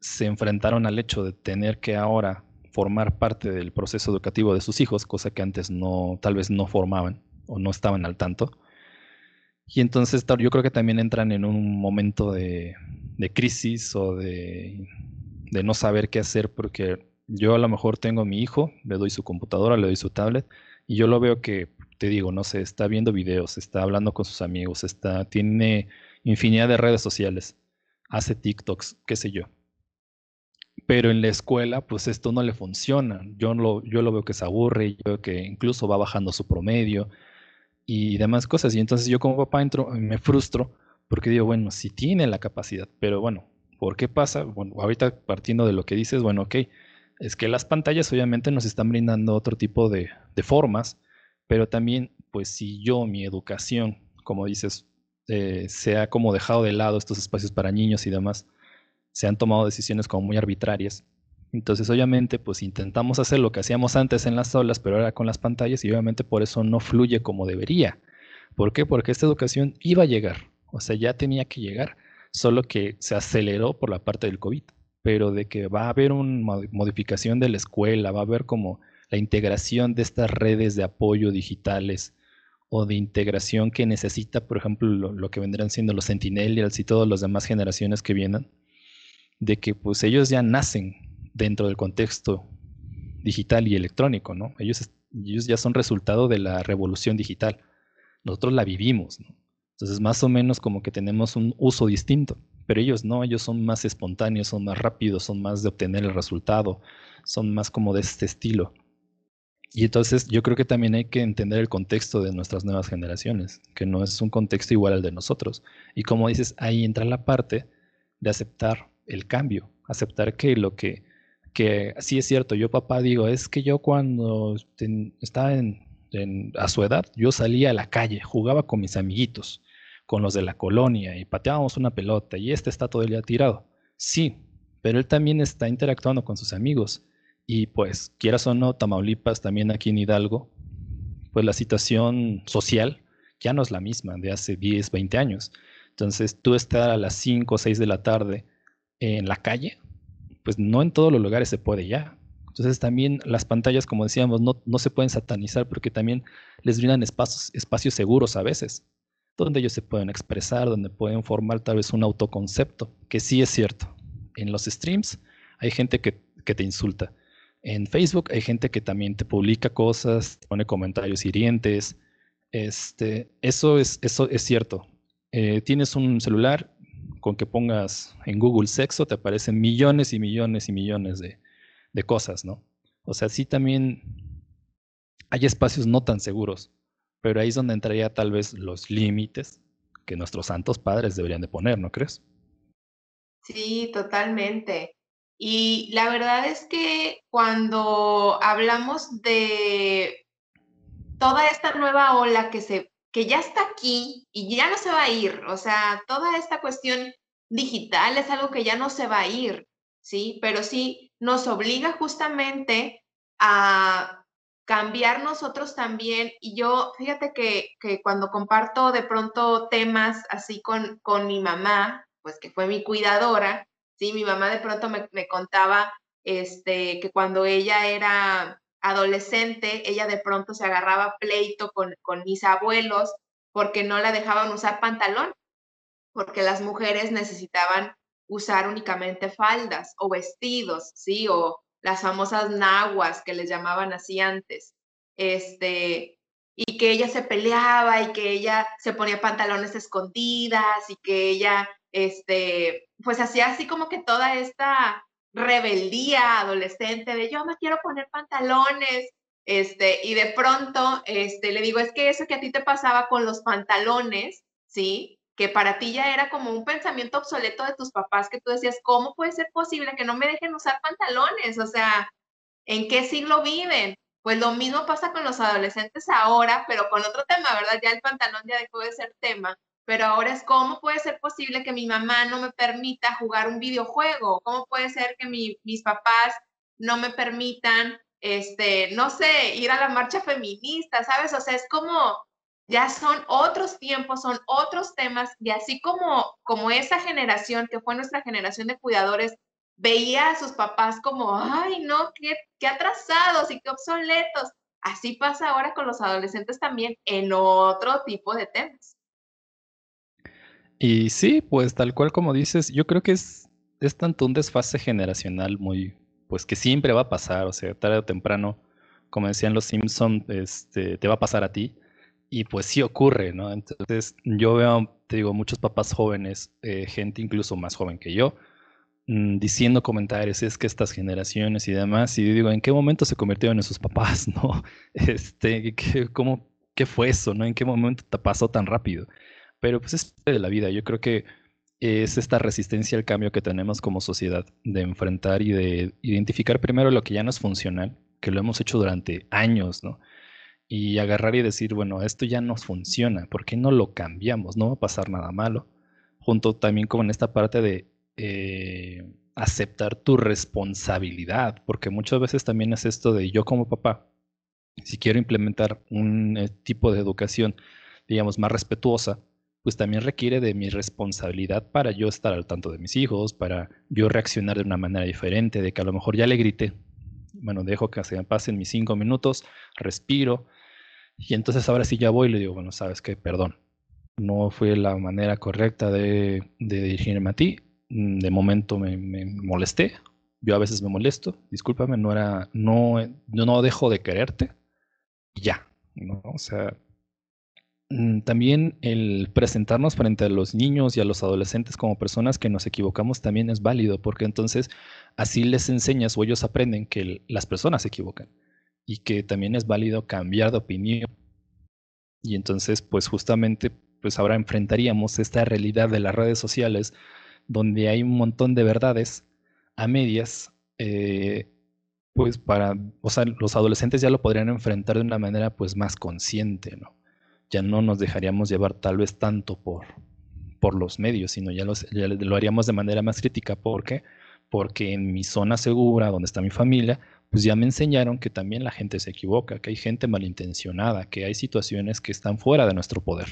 se enfrentaron al hecho de tener que ahora formar parte del proceso educativo de sus hijos, cosa que antes no, tal vez no formaban o no estaban al tanto. Y entonces yo creo que también entran en un momento de, crisis o de, no saber qué hacer porque yo a lo mejor tengo a mi hijo, le doy su computadora, le doy su tablet y yo lo veo que, te digo, no sé, está viendo videos, está hablando con sus amigos, está, tiene infinidad de redes sociales, hace TikToks, qué sé yo. Pero en la escuela, pues esto no le funciona. Yo lo, yo lo veo que se aburre, yo veo que incluso va bajando su promedio, y demás cosas. Y entonces yo como papá entro, me frustro porque digo, bueno, si tiene la capacidad, pero bueno, ¿por qué pasa? Bueno, ahorita partiendo de lo que dices, bueno, ok, es que las pantallas obviamente nos están brindando otro tipo de, de formas, pero también, pues si yo, mi educación como dices, eh, se ha como dejado de lado estos espacios para niños y demás, se han tomado decisiones como muy arbitrarias. Entonces, obviamente, pues intentamos hacer lo que hacíamos antes en las aulas, pero ahora con las pantallas y obviamente por eso no fluye como debería. ¿Por qué? Porque esta educación iba a llegar, o sea, ya tenía que llegar, solo que se aceleró por la parte del COVID, pero de que va a haber una modificación de la escuela, va a haber como la integración de estas redes de apoyo digitales o de integración que necesita, por ejemplo, lo, que vendrán siendo los Sentinels y todas las demás generaciones que vienen, de que pues ellos ya nacen dentro del contexto digital y electrónico, ¿no? Ellos, ellos ya son resultado de la revolución digital. Nosotros la vivimos. Entonces, más o menos como que tenemos un uso distinto, pero ellos no, ellos son más espontáneos, son más rápidos, son más de obtener el resultado, son más como de este estilo. Y entonces yo creo que también hay que entender el contexto de nuestras nuevas generaciones, que no es un contexto igual al de nosotros. Y como dices, ahí entra la parte de aceptar el cambio, aceptar que lo que, que sí es cierto, yo papá digo, es que yo cuando estaba a su edad, yo salía a la calle, jugaba con mis amiguitos, con los de la colonia y pateábamos una pelota y este está todo el día tirado. Sí, pero él también está interactuando con sus amigos y pues, quieras o no, Tamaulipas, también aquí en Hidalgo, pues la situación social ya no es la misma de hace 10, 20 años. Entonces, tú estar a las 5 o 6 de la tarde en la calle, pues no en todos los lugares se puede ya. Entonces también las pantallas, como decíamos, no, no se pueden satanizar porque también les brindan espacios, espacios seguros a veces, donde ellos se pueden expresar, donde pueden formar tal vez un autoconcepto, que sí es cierto. En los streams hay gente que, que te insulta, en Facebook hay gente que también te publica cosas, pone comentarios hirientes. Este, eso, es, eso es cierto. Eh, tienes un celular con que pongas en Google sexo, te aparecen millones y millones y millones de, de cosas, ¿no? O sea, sí también hay espacios no tan seguros, pero ahí es donde entraría tal vez los límites que nuestros santos padres deberían de poner, ¿no crees? Sí, totalmente. Y la verdad es que cuando hablamos de toda esta nueva ola que se que ya está aquí y ya no se va a ir, o sea, toda esta cuestión digital es algo que ya no se va a ir, ¿sí? Pero sí nos obliga justamente a cambiar nosotros también. Y yo, fíjate que, que cuando comparto de pronto temas así con, con mi mamá, pues que fue mi cuidadora, Sí, mi mamá de pronto me, contaba este, que cuando ella era adolescente, ella de pronto se agarraba pleito con, mis abuelos porque no la dejaban usar pantalón, porque las mujeres necesitaban usar únicamente faldas o vestidos, ¿sí? O las famosas naguas que les llamaban así antes. Este, y que ella se peleaba y que ella se ponía pantalones escondidas y que ella este, pues hacía así como que toda esta rebeldía adolescente de yo me quiero poner pantalones, este, y de pronto, este, le digo, es que eso que a ti te pasaba con los pantalones, ¿sí? Que para ti ya era como un pensamiento obsoleto de tus papás, que tú decías, ¿cómo puede ser posible que no me dejen usar pantalones? O sea, ¿en qué siglo viven? Pues lo mismo pasa con los adolescentes ahora, pero con otro tema, ¿verdad? Ya el pantalón ya dejó de ser tema, pero ahora es cómo puede ser posible que mi mamá no me permita jugar un videojuego, cómo puede ser que mis papás no me permitan, este, no sé, ir a la marcha feminista, ¿sabes? O sea, es como, ya son otros tiempos, son otros temas, y así como, como esa generación, que fue nuestra generación de cuidadores, veía a sus papás como, ay, no, qué, qué atrasados y qué obsoletos. Así pasa ahora con los adolescentes también en otro tipo de temas. Y sí, pues tal cual como dices, yo creo que es, es tanto un desfase generacional muy, pues que siempre va a pasar, o sea, tarde o temprano, como decían los Simpson, este, te va a pasar a ti. Y pues sí ocurre, ¿no? Entonces yo veo, te digo, muchos papás jóvenes, eh, gente incluso más joven que yo, mm, diciendo comentarios, es que estas generaciones y demás, y digo, ¿en qué momento se convirtieron en sus papás, no? Este, ¿qué, cómo, ¿qué fue eso, no? ¿En qué momento te pasó tan rápido? Pero pues es de la vida. Yo creo que es esta resistencia al cambio que tenemos como sociedad de enfrentar y de identificar primero lo que ya no es funcional, que lo hemos hecho durante años, ¿no? y agarrar y decir, bueno, esto ya no funciona, ¿por qué no lo cambiamos? No va a pasar nada malo. Junto también con esta parte de eh, aceptar tu responsabilidad, porque muchas veces también es esto de yo como papá, si quiero implementar un eh, tipo de educación, digamos, más respetuosa, pues también requiere de mi responsabilidad para yo estar al tanto de mis hijos, para yo reaccionar de una manera diferente, de que a lo mejor ya le grité, bueno, dejo que se me pasen mis cinco minutos, respiro, y entonces ahora sí ya voy y le digo, bueno, sabes qué, perdón, no fue la manera correcta de, dirigirme a ti, mm, de momento me, molesté, yo a veces me molesto, discúlpame, no era, no, yo no dejo de quererte, ya, ¿no? O sea, también el presentarnos frente a los niños y a los adolescentes como personas que nos equivocamos también es válido, porque entonces así les enseñas o ellos aprenden que las personas se equivocan y que también es válido cambiar de opinión. Y entonces, pues justamente, pues ahora enfrentaríamos esta realidad de las redes sociales donde hay un montón de verdades a medias, eh, pues para, o sea, los adolescentes ya lo podrían enfrentar de una manera pues más consciente, ¿no? Ya no nos dejaríamos llevar tal vez tanto por, por los medios, sino ya, ya lo haríamos de manera más crítica. ¿Por qué? Porque en mi zona segura, donde está mi familia, pues ya me enseñaron que también la gente se equivoca, que hay gente malintencionada, que hay situaciones que están fuera de nuestro poder.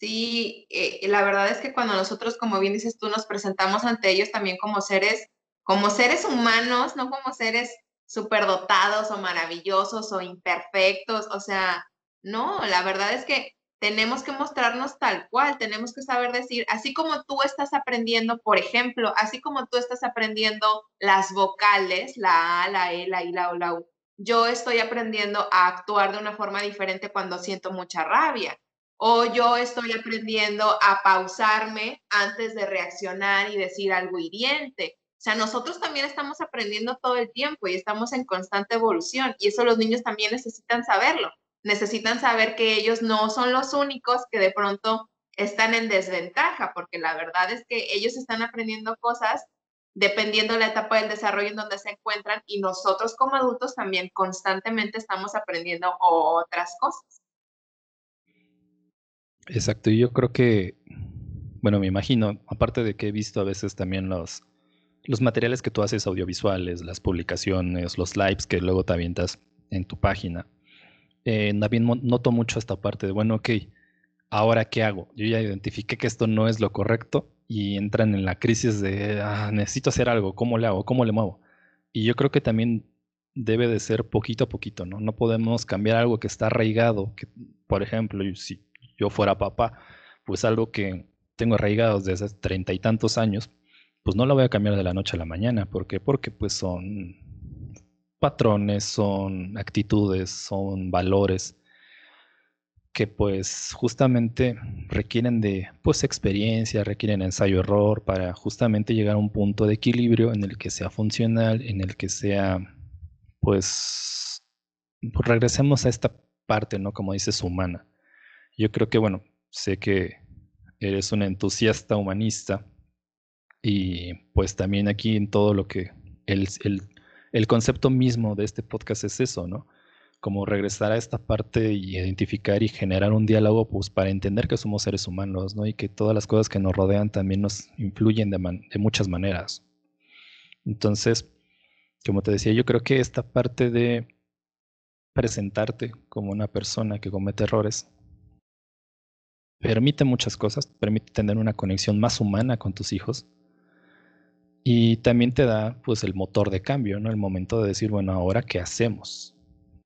Sí, eh, la verdad es que cuando nosotros, como bien dices tú, nos presentamos ante ellos también como seres, como seres humanos, no como seres superdotados o maravillosos o imperfectos, o sea, no, la verdad es que tenemos que mostrarnos tal cual, tenemos que saber decir, así como tú estás aprendiendo, por ejemplo, así como tú estás aprendiendo las vocales, la A, la E, la I, la O, la U, yo estoy aprendiendo a actuar de una forma diferente cuando siento mucha rabia. O yo estoy aprendiendo a pausarme antes de reaccionar y decir algo hiriente. O sea, nosotros también estamos aprendiendo todo el tiempo y estamos en constante evolución y eso los niños también necesitan saberlo necesitan saber que ellos no son los únicos que de pronto están en desventaja, porque la verdad es que ellos están aprendiendo cosas dependiendo de la etapa del desarrollo en donde se encuentran y nosotros como adultos también constantemente estamos aprendiendo otras cosas. Exacto, y yo creo que, bueno, me imagino, aparte de que he visto a veces también los, los materiales que tú haces audiovisuales, las publicaciones, los lives que luego te avientas en tu página, eh, también noto mucho esta parte de, bueno, ok, ahora qué hago? Yo ya identifiqué que esto no es lo correcto y entran en la crisis de, ah, necesito hacer algo, ¿cómo le hago? ¿Cómo le muevo? Y yo creo que también debe de ser poquito a poquito, ¿no? No podemos cambiar algo que está arraigado, que, por ejemplo, si yo fuera papá, pues algo que tengo arraigado desde hace treinta y tantos años, pues no lo voy a cambiar de la noche a la mañana. ¿Por qué? Porque pues son patrones, son actitudes, son valores que pues justamente requieren de pues experiencia, requieren ensayo-error para justamente llegar a un punto de equilibrio en el que sea funcional, en el que sea pues, pues regresemos a esta parte, ¿no? Como dices, humana. Yo creo que bueno, sé que eres un entusiasta humanista y pues también aquí en todo lo que el, el el concepto mismo de este podcast es eso, ¿no? Como regresar a esta parte y identificar y generar un diálogo, pues para entender que somos seres humanos, ¿no? Y que todas las cosas que nos rodean también nos influyen de, de muchas maneras. Entonces, como te decía, yo creo que esta parte de presentarte como una persona que comete errores permite muchas cosas, permite tener una conexión más humana con tus hijos, y también te da pues el motor de cambio, ¿no? El momento de decir, bueno, ahora qué hacemos.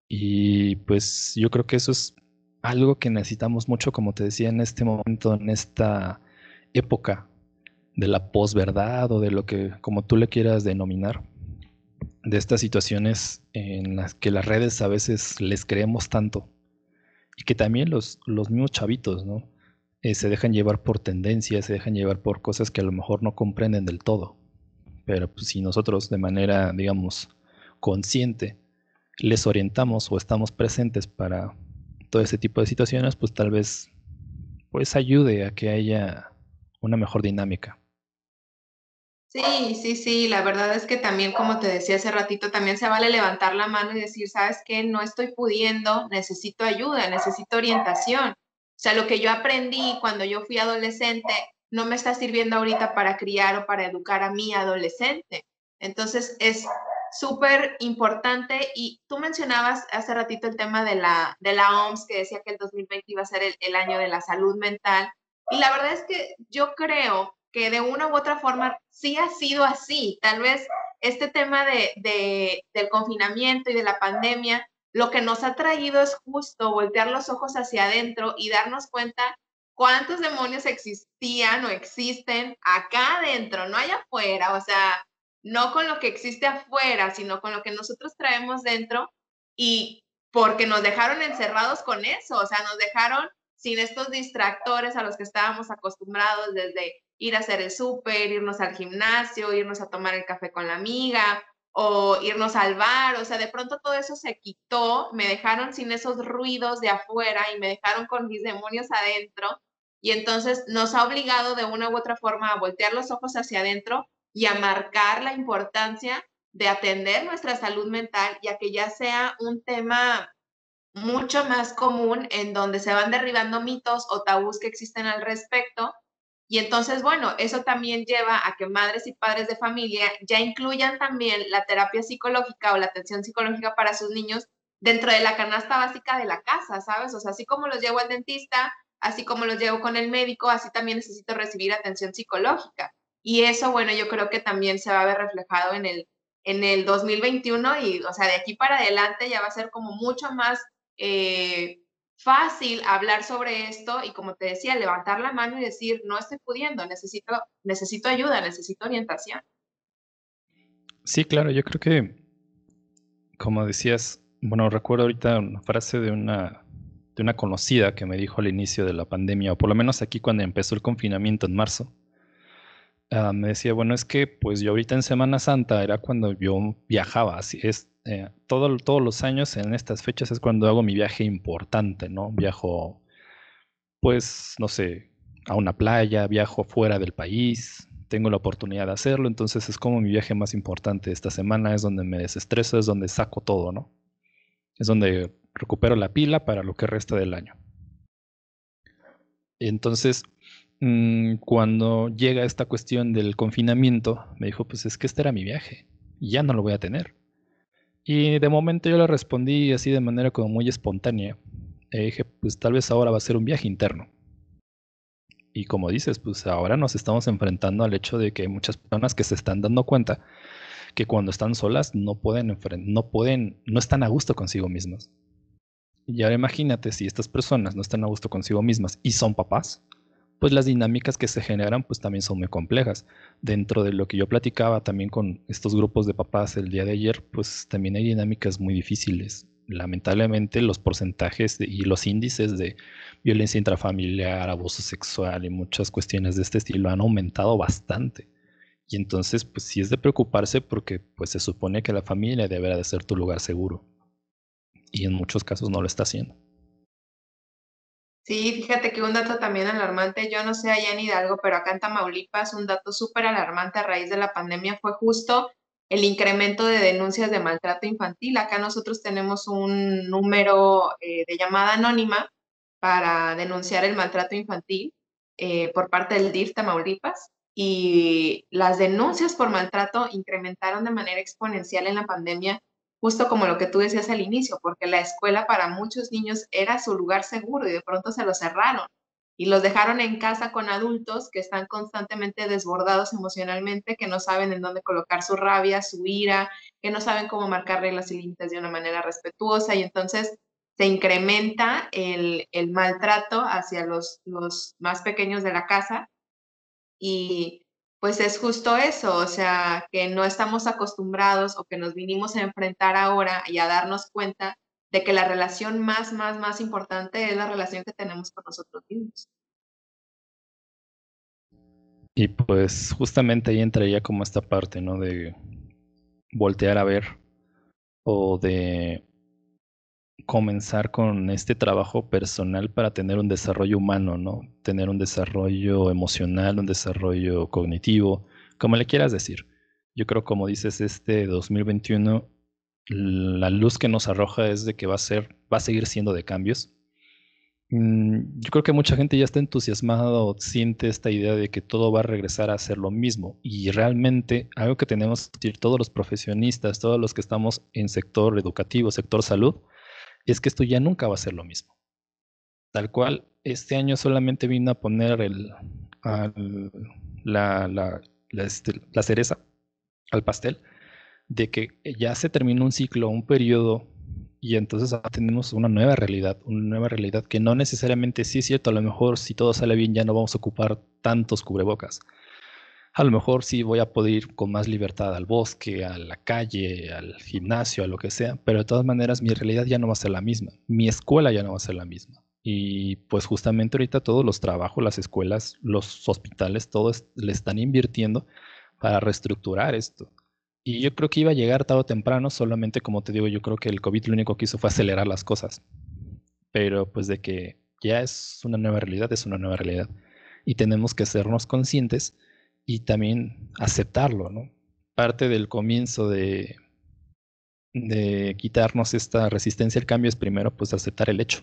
Y pues yo creo que eso es algo que necesitamos mucho, como te decía, en este momento, en esta época de la posverdad o de lo que, como tú le quieras denominar, de estas situaciones en las que las redes a veces les creemos tanto y que también los, los mismos chavitos, ¿no? Eh, se dejan llevar por tendencias, se dejan llevar por cosas que a lo mejor no comprenden del todo. Pero pues, si nosotros de manera, digamos, consciente les orientamos o estamos presentes para todo ese tipo de situaciones, pues tal vez pues ayude a que haya una mejor dinámica. Sí, sí, sí, la verdad es que también, como te decía hace ratito, también se vale levantar la mano y decir, ¿sabes qué? No estoy pudiendo, necesito ayuda, necesito orientación. O sea, lo que yo aprendí cuando yo fui adolescente no me está sirviendo ahorita para criar o para educar a mi adolescente. Entonces, es súper importante y tú mencionabas hace ratito el tema de la, de la OMS que decía que el 2020 iba a ser el, el año de la salud mental. Y la verdad es que yo creo que de una u otra forma sí ha sido así. Tal vez este tema de, del confinamiento y de la pandemia, lo que nos ha traído es justo voltear los ojos hacia adentro y darnos cuenta cuántos demonios existían o existen acá adentro, no allá afuera, o sea, no con lo que existe afuera, sino con lo que nosotros traemos dentro y porque nos dejaron encerrados con eso, o sea, nos dejaron sin estos distractores a los que estábamos acostumbrados desde ir a hacer el súper, irnos al gimnasio, irnos a tomar el café con la amiga o irnos al bar, o sea, de pronto todo eso se quitó, me dejaron sin esos ruidos de afuera y me dejaron con mis demonios adentro y entonces nos ha obligado de una u otra forma a voltear los ojos hacia adentro y a marcar la importancia de atender nuestra salud mental, ya que ya sea un tema mucho más común en donde se van derribando mitos o tabús que existen al respecto y entonces, bueno, eso también lleva a que madres y padres de familia ya incluyan también la terapia psicológica o la atención psicológica para sus niños dentro de la canasta básica de la casa, ¿sabes? O sea, así como los llevo al dentista, así como los llevo con el médico, así también necesito recibir atención psicológica. Y eso, bueno, yo creo que también se va a ver reflejado en el, en el 2021 y, o sea, de aquí para adelante ya va a ser como mucho más eh, fácil hablar sobre esto y como te decía, levantar la mano y decir, no estoy pudiendo, necesito, necesito ayuda, necesito orientación. Sí, claro, yo creo que, como decías, bueno, recuerdo ahorita una frase de una, de una conocida que me dijo al inicio de la pandemia, o por lo menos aquí cuando empezó el confinamiento en marzo, ah, me decía, bueno, es que pues yo ahorita en Semana Santa era cuando yo viajaba, así es, eh, todos los años en estas fechas es cuando hago mi viaje importante, ¿no? Viajo, pues, no sé, a una playa, viajo fuera del país, tengo la oportunidad de hacerlo, entonces es como mi viaje más importante esta semana, es donde me desestreso, es donde saco todo, ¿no? Es donde recupero la pila para lo que resta del año. Entonces, mm, cuando llega esta cuestión del confinamiento, me dijo, pues es que este era mi viaje, y ya no lo voy a tener. Y de momento yo le respondí así de manera como muy espontánea. Dije, pues tal vez ahora va a ser un viaje interno. Y como dices, pues ahora nos estamos enfrentando al hecho de que hay muchas personas que se están dando cuenta que cuando están solas no pueden, no pueden, no están a gusto consigo mismas. Y ahora imagínate si estas personas no están a gusto consigo mismas y son papás, pues las dinámicas que se generan pues también son muy complejas. Dentro de lo que yo platicaba también con estos grupos de papás el día de ayer, pues también hay dinámicas muy difíciles. Lamentablemente los porcentajes y los índices de violencia intrafamiliar, abuso sexual y muchas cuestiones de este estilo han aumentado bastante. Y entonces pues sí es de preocuparse porque pues se supone que la familia deberá de ser tu lugar seguro. Y en muchos casos no lo está haciendo. Sí, fíjate que un dato también alarmante, yo no sé allá en Hidalgo, pero acá en Tamaulipas un dato súper alarmante a raíz de la pandemia fue justo el incremento de denuncias de maltrato infantil. Acá nosotros tenemos un número eh, de llamada anónima para denunciar el maltrato infantil eh, por parte del DIF Tamaulipas y las denuncias por maltrato incrementaron de manera exponencial en la pandemia justo como lo que tú decías al inicio, porque la escuela para muchos niños era su lugar seguro y de pronto se lo cerraron y los dejaron en casa con adultos que están constantemente desbordados emocionalmente, que no saben en dónde colocar su rabia, su ira, que no saben cómo marcar reglas y límites de una manera respetuosa y entonces se incrementa el, el maltrato hacia los, los más pequeños de la casa y pues es justo eso, o sea, que no estamos acostumbrados o que nos vinimos a enfrentar ahora y a darnos cuenta de que la relación más, más, más importante es la relación que tenemos con nosotros mismos. Y pues justamente ahí entraría como esta parte, ¿no? De voltear a ver o de comenzar con este trabajo personal para tener un desarrollo humano, ¿no? Tener un desarrollo emocional, un desarrollo cognitivo, como le quieras decir. Yo creo, como dices, este 2021, la luz que nos arroja es de que va a ser, va a seguir siendo de cambios. Mm, yo creo que mucha gente ya está entusiasmada o siente esta idea de que todo va a regresar a ser lo mismo. Y realmente algo que tenemos que decir todos los profesionistas, todos los que estamos en sector educativo, sector salud, es que esto ya nunca va a ser lo mismo. Tal cual, este año solamente vino a poner este, la cereza al pastel de que ya se terminó un ciclo, un periodo y entonces tenemos una nueva realidad, una nueva realidad que no necesariamente sí es cierto, a lo mejor si todo sale bien ya no vamos a ocupar tantos cubrebocas. A lo mejor sí voy a poder ir con más libertad al bosque, a la calle, al gimnasio, a lo que sea, pero de todas maneras mi realidad ya no va a ser la misma, mi escuela ya no va a ser la misma. Y pues justamente ahorita todos los trabajos, las escuelas, los hospitales, todos le están invirtiendo para reestructurar esto. Y yo creo que iba a llegar tarde o temprano, solamente como te digo, yo creo que el COVID lo único que hizo fue acelerar las cosas. Pero pues de que ya es una nueva realidad, es una nueva realidad. Y tenemos que sernos conscientes y también aceptarlo, ¿no? Parte del comienzo de, de quitarnos esta resistencia al cambio es primero pues aceptar el hecho.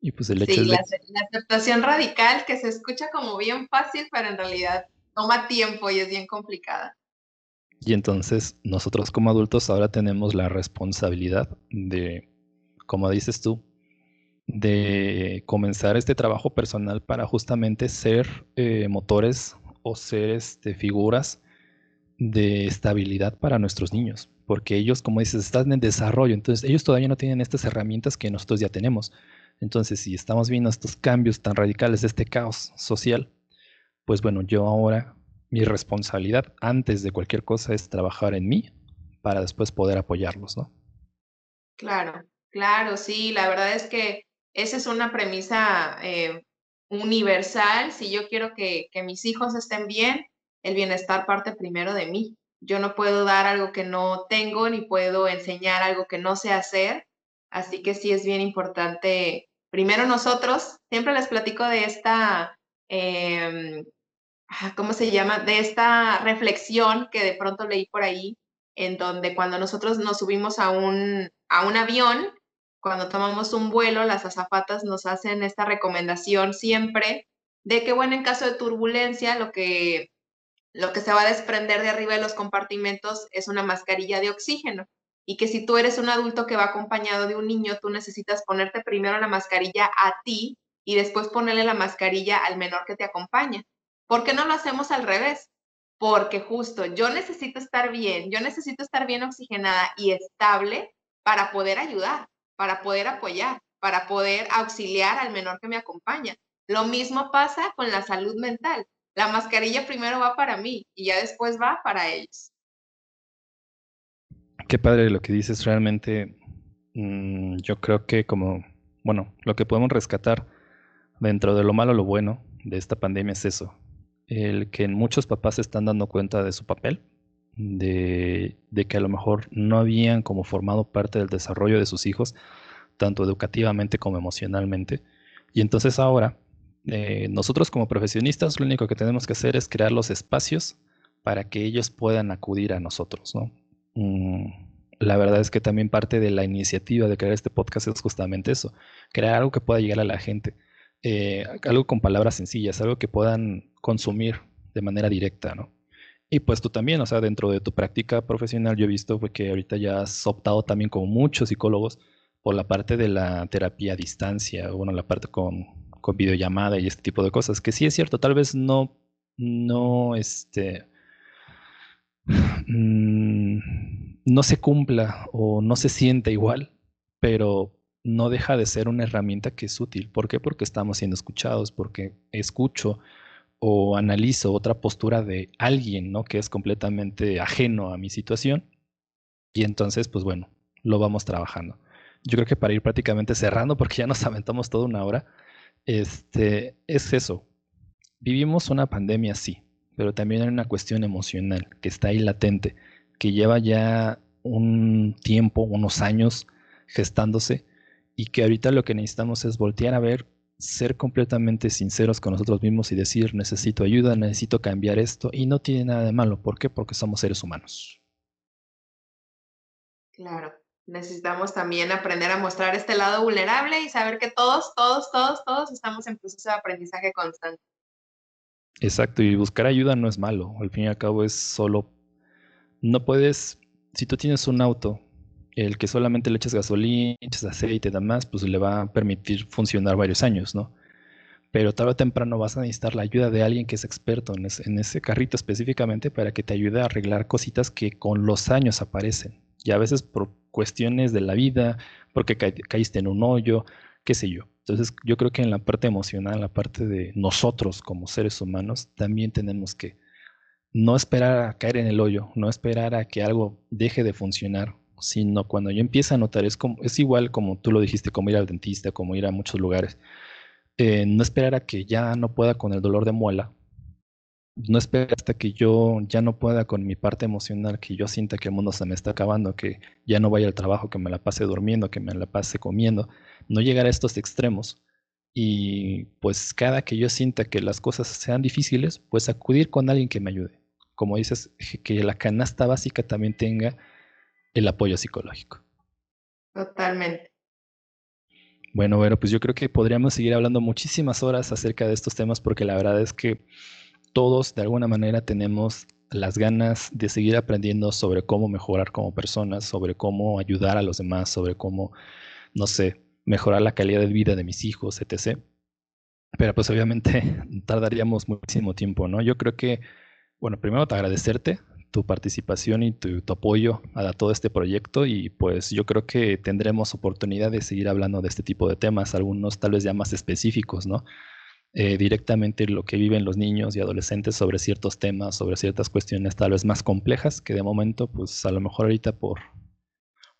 Y pues el hecho sí, la, la aceptación radical que se escucha como bien fácil, pero en realidad toma tiempo y es bien complicada. Y entonces nosotros como adultos ahora tenemos la responsabilidad de, como dices tú, de comenzar este trabajo personal para justamente ser eh, motores o ser este, figuras de estabilidad para nuestros niños, porque ellos, como dices, están en desarrollo, entonces ellos todavía no tienen estas herramientas que nosotros ya tenemos. Entonces, si estamos viendo estos cambios tan radicales, este caos social, pues bueno, yo ahora mi responsabilidad antes de cualquier cosa es trabajar en mí para después poder apoyarlos, ¿no? Claro, claro, sí, la verdad es que esa es una premisa eh, universal. Si yo quiero que, que mis hijos estén bien, el bienestar parte primero de mí. Yo no puedo dar algo que no tengo, ni puedo enseñar algo que no sé hacer. Así que sí es bien importante, primero nosotros, siempre les platico de esta eh, ¿cómo se llama? De esta reflexión que de pronto leí por ahí, en donde cuando nosotros nos subimos a un, a un avión, cuando tomamos un vuelo, las azafatas nos hacen esta recomendación siempre de que, bueno, en caso de turbulencia, lo que, lo que se va a desprender de arriba de los compartimentos es una mascarilla de oxígeno. Y que si tú eres un adulto que va acompañado de un niño, tú necesitas ponerte primero la mascarilla a ti y después ponerle la mascarilla al menor que te acompaña. ¿Por qué no lo hacemos al revés? Porque justo yo necesito estar bien, yo necesito estar bien oxigenada y estable para poder ayudar, para poder apoyar, para poder auxiliar al menor que me acompaña. Lo mismo pasa con la salud mental. La mascarilla primero va para mí y ya después va para ellos. Qué padre lo que dices, realmente mm, yo creo que como, bueno, lo que podemos rescatar dentro de lo malo, lo bueno de esta pandemia es eso, el que muchos papás se están dando cuenta de su papel, de, que a lo mejor no habían como formado parte del desarrollo de sus hijos, tanto educativamente como emocionalmente. Y entonces ahora, eh, nosotros como profesionistas, lo único que tenemos que hacer es crear los espacios para que ellos puedan acudir a nosotros, mm, la verdad es que también parte de la iniciativa de crear este podcast es justamente eso, crear algo que pueda llegar a la gente. Eh, algo con palabras sencillas, algo que puedan consumir de manera directa, ¿no? Y pues tú también, o sea, dentro de tu práctica profesional yo he visto que ahorita ya has optado también como muchos psicólogos por la parte de la terapia a distancia, bueno, la parte con, con videollamada y este tipo de cosas, que sí es cierto, tal vez no, no, este, mm, no se cumpla o no se siente igual, pero no deja de ser una herramienta que es útil. ¿Por qué? Porque estamos siendo escuchados, porque escucho o analizo otra postura de alguien, ¿no? Que es completamente ajeno a mi situación. Y entonces, pues bueno, lo vamos trabajando. Yo creo que para ir prácticamente cerrando, porque ya nos aventamos toda una hora, este, es eso. Vivimos una pandemia, sí, pero también hay una cuestión emocional que está ahí latente, que lleva ya un tiempo, unos años gestándose y que ahorita lo que necesitamos es voltear a ver ser completamente sinceros con nosotros mismos y decir, necesito ayuda, necesito cambiar esto, y no tiene nada de malo. ¿Por qué? Porque somos seres humanos. Claro, necesitamos también aprender a mostrar este lado vulnerable y saber que todos, todos, todos, todos estamos en proceso de aprendizaje constante. Exacto, y buscar ayuda no es malo, al fin y al cabo es solo, no puedes, si tú tienes un auto el que solamente le echas gasolina, echas aceite y demás, pues le va a permitir funcionar varios años, ¿no? Pero tarde o temprano vas a necesitar la ayuda de alguien que es experto en ese, carrito específicamente para que te ayude a arreglar cositas que con los años aparecen. Y a veces por cuestiones de la vida, porque caíste en un hoyo, qué sé yo. Entonces yo creo que en la parte emocional, la parte de nosotros como seres humanos, también tenemos que no esperar a caer en el hoyo, no esperar a que algo deje de funcionar sino cuando yo empiezo a notar, es, como, es igual como tú lo dijiste, como ir al dentista, como ir a muchos lugares. Eh, no esperar a que ya no pueda con el dolor de muela, no esperar hasta que yo ya no pueda con mi parte emocional, que yo sienta que el mundo se me está acabando, que ya no vaya al trabajo, que me la pase durmiendo, que me la pase comiendo, no llegar a estos extremos. Y pues cada que yo sienta que las cosas sean difíciles, pues acudir con alguien que me ayude. Como dices, que la canasta básica también tenga el apoyo psicológico. Totalmente. Bueno, bueno, pues yo creo que podríamos seguir hablando muchísimas horas acerca de estos temas porque la verdad es que todos de alguna manera tenemos las ganas de seguir aprendiendo sobre cómo mejorar como personas, sobre cómo ayudar a los demás, sobre cómo, no sé, mejorar la calidad de vida de mis hijos, etc. Pero pues obviamente tardaríamos muchísimo tiempo, ¿no? Yo creo que, bueno, primero te agradecerte tu participación y tu, apoyo a todo este proyecto y pues yo creo que tendremos oportunidad de seguir hablando de este tipo de temas, algunos tal vez ya más específicos, ¿no? Eh, directamente lo que viven los niños y adolescentes sobre ciertos temas, sobre ciertas cuestiones tal vez más complejas que de momento pues a lo mejor ahorita por,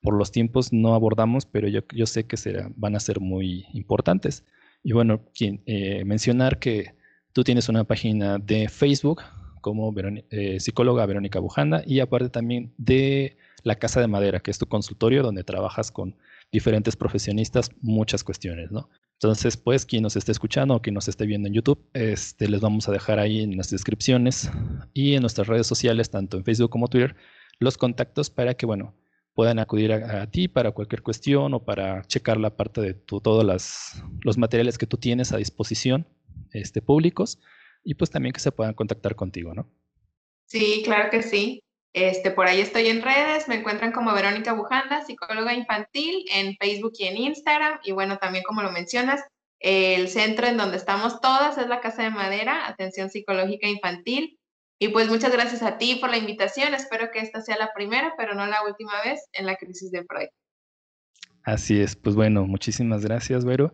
por los tiempos no abordamos, pero yo, yo sé que será, van a ser muy importantes. Y bueno, eh, mencionar que tú tienes una página de Facebook como eh, psicóloga Verónica Bujanda y aparte también de la Casa de Madera, que es tu consultorio donde trabajas con diferentes profesionistas muchas cuestiones, ¿no? Entonces, pues, quien nos esté escuchando o quien nos esté viendo en YouTube, este, les vamos a dejar ahí en las descripciones y en nuestras redes sociales, tanto en Facebook como Twitter, los contactos para que, bueno, puedan acudir a, ti para cualquier cuestión o para checar la parte de todos los materiales que tú tienes a disposición este, públicos y pues también que se puedan contactar contigo, ¿no? Sí, claro que sí. Este, por ahí estoy en redes, me encuentran como Verónica Bujanda, psicóloga infantil, en Facebook y en Instagram. Y bueno, también como lo mencionas, el centro en donde estamos todas es la Casa de Madera, Atención Psicológica Infantil. Y pues muchas gracias a ti por la invitación. Espero que esta sea la primera, pero no la última vez en la crisis de Freud. Así es, pues bueno, muchísimas gracias, Vero.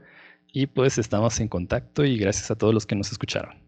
Y pues estamos en contacto y gracias a todos los que nos escucharon.